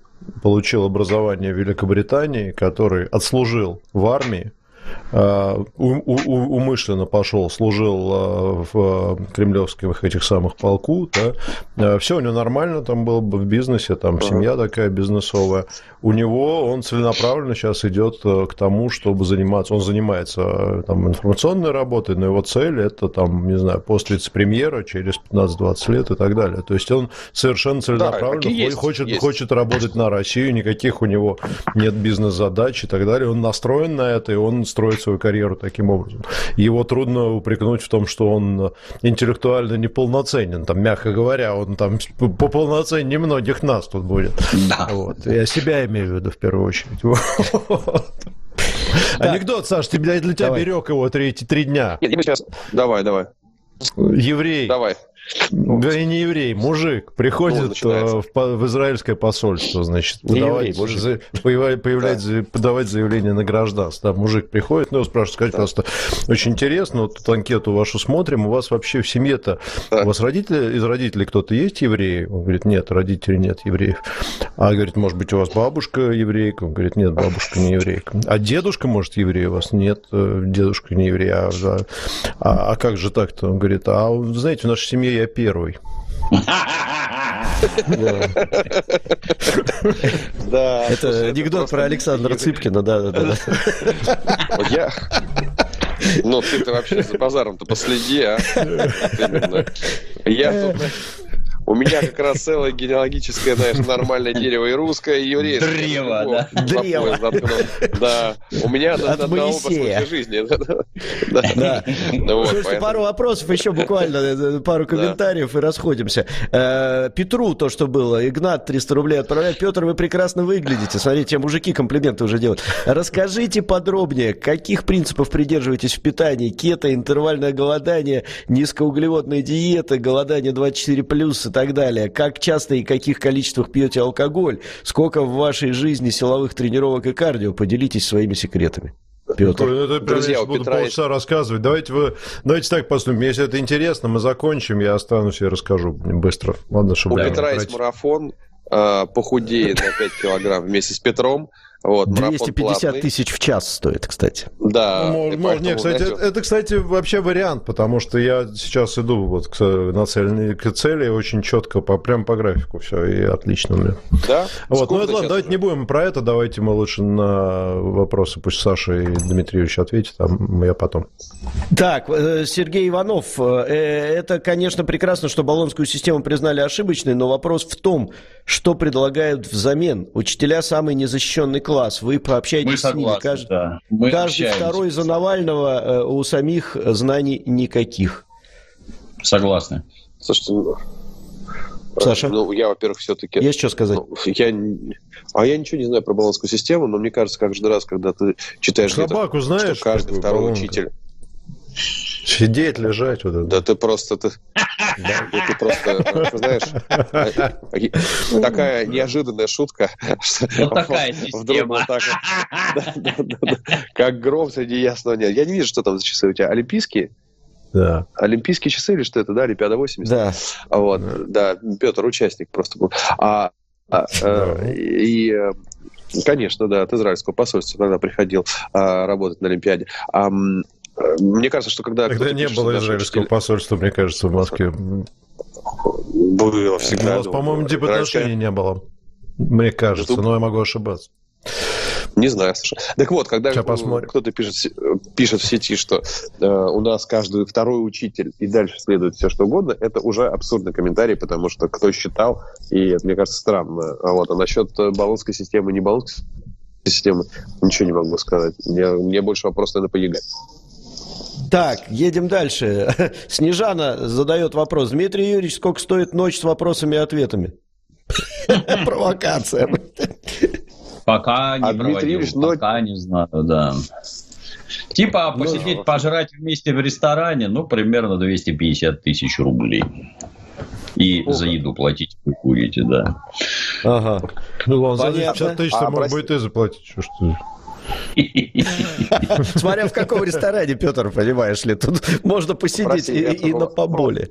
получил образование в Великобритании, который отслужил в армии, умышленно пошел, служил э, в кремлевских этих самых полку, да, э, все у него нормально там было бы в бизнесе, там семья такая бизнесовая. У него он целенаправленно сейчас идет к тому, чтобы заниматься, он занимается там информационной работой, но его цель это там, не знаю, пост вице-премьера через 15-20 лет и так далее. То есть он совершенно целенаправленно да, есть, хочет, есть. хочет работать на Россию, никаких у него нет бизнес-задач и так далее. Он настроен на это, и он строит свою карьеру таким образом. Его трудно упрекнуть в том, что он интеллектуально неполноценен, там, мягко говоря, он там по полноценнее многих нас тут будет. Да. Вот. Я себя имею в виду в первую очередь. Анекдот, Саш, ты для тебя берег его три, три дня. Нет, я сейчас... Давай, давай. Еврей. Давай. Да и не еврей, мужик приходит ну, в, в израильское посольство, значит, подавать, еврей, за, появлять, да. подавать заявление на гражданство. Да, мужик приходит, ну, его спрашивают, скажите, да. просто очень интересно, вот тут анкету вашу смотрим, у вас вообще в семье-то, да. у вас родители, из родителей кто-то есть евреи? Он говорит, нет, родителей нет евреев. А говорит, может быть, у вас бабушка еврейка? Он говорит, нет, бабушка не еврейка. А дедушка, может, еврей у вас? Нет, э, дедушка не еврей. А, а, а как же так-то? Он говорит, а знаете, в нашей семье я первый. Да. Это анекдот про Александра Цыпкина, да, да, да. Я Ну, ты-то вообще за базаром-то последи, а. Я тут у меня как раз целое генеалогическое, знаешь, нормальное дерево и русское, и еврейское. Древо, да. Древо. Да. У меня От Моисея. жизни. Да. Ну Слушайте, пару вопросов еще буквально, э, пару комментариев и расходимся. Э, Петру то, что было. Игнат 300 рублей отправляет. Петр, вы прекрасно выглядите. Смотрите, мужики комплименты уже делают. Расскажите подробнее, каких принципов придерживаетесь в питании? Кето, интервальное голодание, низкоуглеводная диета, голодание 24+, и так далее. Как часто и каких количествах пьете алкоголь? Сколько в вашей жизни силовых тренировок и кардио? Поделитесь своими секретами. Петр. Ну, это, Друзья, я буду Петра полчаса есть... рассказывать. Давайте, вы, давайте так поступим. Если это интересно, мы закончим, я останусь и расскажу быстро. Ладно, чтобы У Петра есть марафон, э, похудеет на 5 килограмм вместе с Петром. Вот, 250 тысяч в час стоит, кстати. Да. Ну, может, поэтому, нет, кстати, это, это, кстати, вообще вариант, потому что я сейчас иду вот к, нацеленной к цели очень четко, по, прям по графику все, и отлично мне. Да? Вот, ну это ладно, давайте уже? не будем про это, давайте мы лучше на вопросы, пусть Саша и Дмитриевич ответят, а я потом. Так, э, Сергей Иванов, э, это, конечно, прекрасно, что баллонскую систему признали ошибочной, но вопрос в том, что предлагают взамен. Учителя самый незащищенный класс. Вы пообщаетесь Мы согласны, с ними. Каждый, да. Мы каждый второй за Навального, э, у самих знаний никаких. Согласны. Слушайте, ну, Саша? Ну, я, во-первых, все-таки... Есть что сказать? Ну, я... А я ничего не знаю про баллонскую систему, но мне кажется, каждый раз, когда ты читаешь... Собаку знаешь? Что каждый второй баллонка? учитель Сидеть, лежать. Вот это. Да ты просто... Ты, да, ты просто, знаешь, такая неожиданная шутка. Вот такая система. Вот так, да, да, да, как гром среди ясного нет. Я не вижу, что там за часы у тебя. Олимпийские? Да. Олимпийские часы или что это, да? Олимпиада 80? Да. А вот, да, Петр участник просто был. А, а э, и э, Конечно, да, от израильского посольства тогда приходил а, работать на Олимпиаде. А, мне кажется, что когда... Тогда не было израильского посольства, мне кажется, в Москве. Было всегда. У по-моему, типа отношений не было. Мне кажется, но я могу ошибаться. Не знаю, слушай. Так вот, когда кто-то пишет, пишет в сети, что э, у нас каждый второй учитель и дальше следует все что угодно, это уже абсурдный комментарий, потому что кто считал, и это, мне кажется, странно. А вот, а насчет болонской системы, не болонской системы, ничего не могу сказать. Мне, мне больше вопрос, наверное, по ЕГЭ. Так, едем дальше. Снежана задает вопрос. Дмитрий Юрьевич, сколько стоит ночь с вопросами и ответами? Провокация. Пока не а проводил, пока не знаю, да. Типа ну, посидеть, пожрать вместе в ресторане, ну, примерно 250 тысяч рублей. И Ого. за еду платить вы курите, да. Ага. Ну, ладно, за 250 тысяч, а, мог бы и заплатить. Что, что? Смотря в каком ресторане, Петр, понимаешь ли, тут можно посидеть и, и на поболе.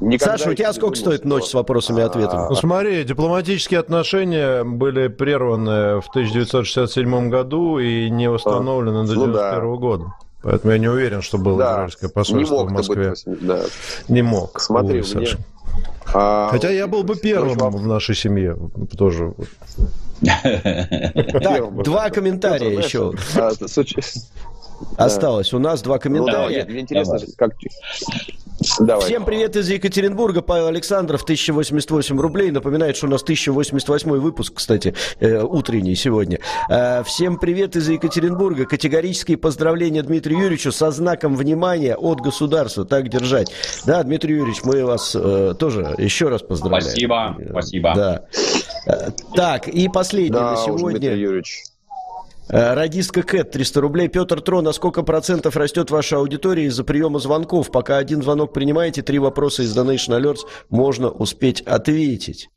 Никогда Саша, у тебя сколько думал, стоит ночь с вопросами и ответами? Ну, смотри, дипломатические отношения были прерваны в 1967 году и не восстановлены до 1991 ну, да. года. Поэтому я не уверен, что было да. израильское посольство не мог в Москве. Быть, да. Не мог. Смотри, увы, мне... А... Хотя я был бы первым в нашей семье тоже. Так, два комментария еще. Осталось. У нас два комментария. Мне интересно, как... Давай. Всем привет из Екатеринбурга. Павел Александров, 1088 рублей. Напоминает, что у нас 1088 выпуск, кстати, э, утренний сегодня. Э, всем привет из Екатеринбурга. Категорические поздравления Дмитрию Юрьевичу со знаком внимания от государства. Так держать. Да, Дмитрий Юрьевич, мы вас э, тоже еще раз поздравляем. Спасибо, спасибо. Да. Э, так, и последний да, на сегодня. Дмитрий Юрьевич. Э, радистка Кэт, 300 рублей. Петр Тро, на сколько процентов растет ваша аудитория из-за приема звонков? Пока один звонок принимаете, три вопроса из Donation Alerts можно успеть ответить.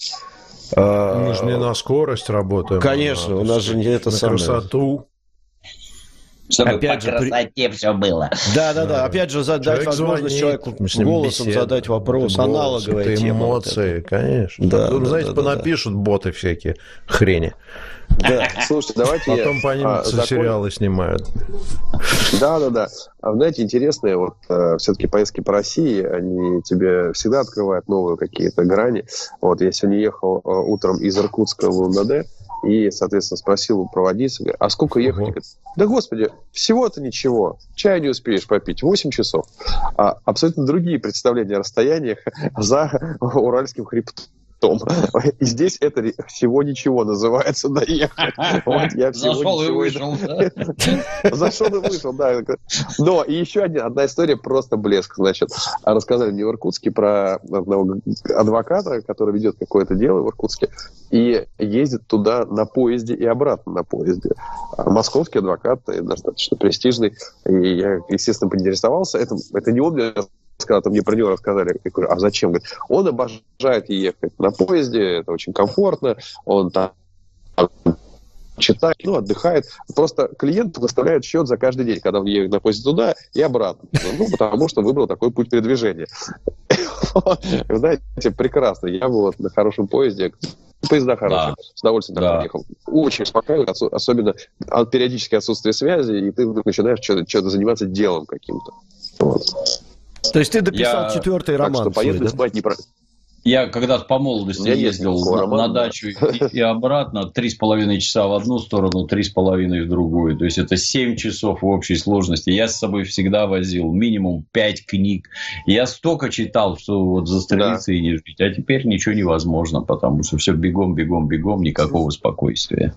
Мы же не на скорость работаем. Конечно, а, у нас же не это на самое. красоту. Чтобы опять по же, красоте при... все было. Да, да, да. Опять же, задать Человек возможность звонит, человеку голосом беседа, задать вопрос. Это аналоговая тема. эмоции, вот конечно. Да, ну, да, знаете, да, понапишут да. боты всякие хрени. Да. Слушайте, давайте Потом по ним а, сериалы снимают. Да, да, да. А знаете, интересные вот э, все-таки поездки по России, они тебе всегда открывают новые какие-то грани. Вот я сегодня ехал э, утром из Иркутска в УНД, и, соответственно, спросил у проводницы, а сколько ехать? Угу. Да, господи, всего-то ничего, чай не успеешь попить, 8 часов. А абсолютно другие представления о расстояниях за Уральским хребтом том. И здесь это всего ничего называется доехать. Вот я Зашел и вышел. Зашел и вышел, да. Но и еще одна история, просто блеск. Значит, рассказали мне в Иркутске про одного адвоката, который ведет какое-то дело в Иркутске, и ездит туда на поезде и обратно на поезде. Московский адвокат, достаточно престижный, и я, естественно, поинтересовался. Это, это не он мне когда-то мне про него рассказали, я говорю, а зачем? Говорит, он обожает ехать на поезде, это очень комфортно, он там читает, ну, отдыхает. Просто клиент выставляет счет за каждый день, когда он едет на поезде туда и обратно. Ну, потому что выбрал такой путь передвижения. Знаете, прекрасно. Я вот на хорошем поезде, поезда хорошие, да. с удовольствием да. ехал. Очень успокаивает, особенно от периодически отсутствие связи, и ты начинаешь что-то заниматься делом каким-то. Вот. То есть ты дописал я... четвертый роман. Так что поездку свой, да? спать не про... Я когда-то по молодости ездил на, роман, на дачу и, и обратно, три с половиной часа в одну сторону, три с половиной в другую. То есть это семь часов в общей сложности. Я с собой всегда возил минимум пять книг. Я столько читал, что вот застрелиться да. и не жить. А теперь ничего невозможно, потому что все бегом, бегом, бегом, никакого спокойствия.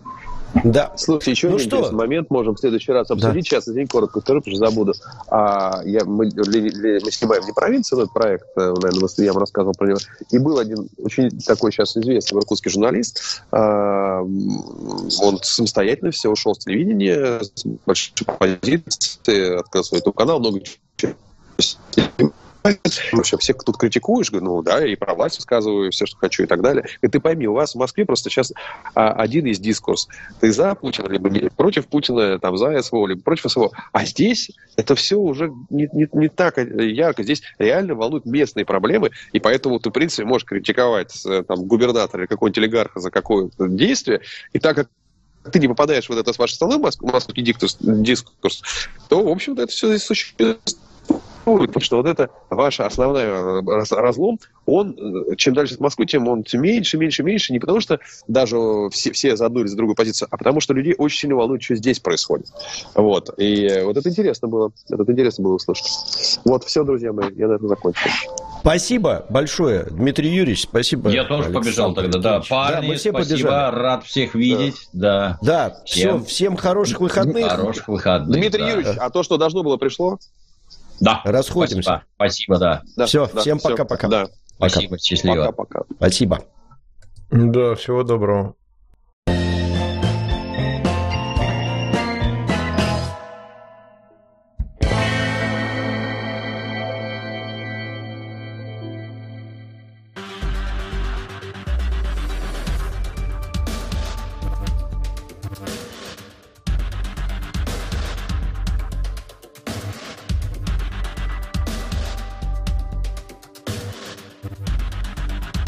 Да. Слушайте, еще ну один что? момент можем в следующий раз обсудить. Да. Сейчас, извини, коротко скажу, потому что забуду. А, я, мы, мы снимаем не провинцию, этот проект, э, наверное, я вам рассказывал про него. И был один очень такой сейчас известный иркутский журналист. А, он самостоятельно все ушел с телевидения, с большой позиции, открыл свой YouTube-канал, много чего вообще всех тут критикуешь, ну да, и про власть высказываю все, что хочу и так далее. И ты пойми, у вас в Москве просто сейчас а, один из дискурс. Ты за Путина, либо не, против Путина, там, за СВО, либо против СВО. А здесь это все уже не, не, не так ярко. Здесь реально волнуют местные проблемы, и поэтому ты, в принципе, можешь критиковать э, там, губернатора или какого-нибудь олигарха за какое-то действие, и так как ты не попадаешь в вот это с вашей стороны, московский дискурс, дискурс, то, в общем-то, это все здесь существует потому что вот это ваш основной э, разлом, он, э, чем дальше от Москвы, тем он меньше, меньше, меньше, не потому что даже все, все за одну или за другую позицию, а потому что людей очень сильно волнует, что здесь происходит. Вот. И вот это интересно было. Это интересно было услышать. Вот, все, друзья мои, я на этом закончил. Спасибо большое, Дмитрий Юрьевич, спасибо. Я тоже Александр побежал тогда, да. Парни, да, мы все спасибо, побежали. рад всех видеть, да. Да, да всем, все, всем хороших выходных. Хороших выходных, Дмитрий да. Юрьевич, а то, что должно было, пришло? Да. Расходимся. Спасибо, спасибо да. да. Все, да, всем пока-пока. Да. Спасибо, счастливо. Пока-пока. Спасибо. Да, всего доброго.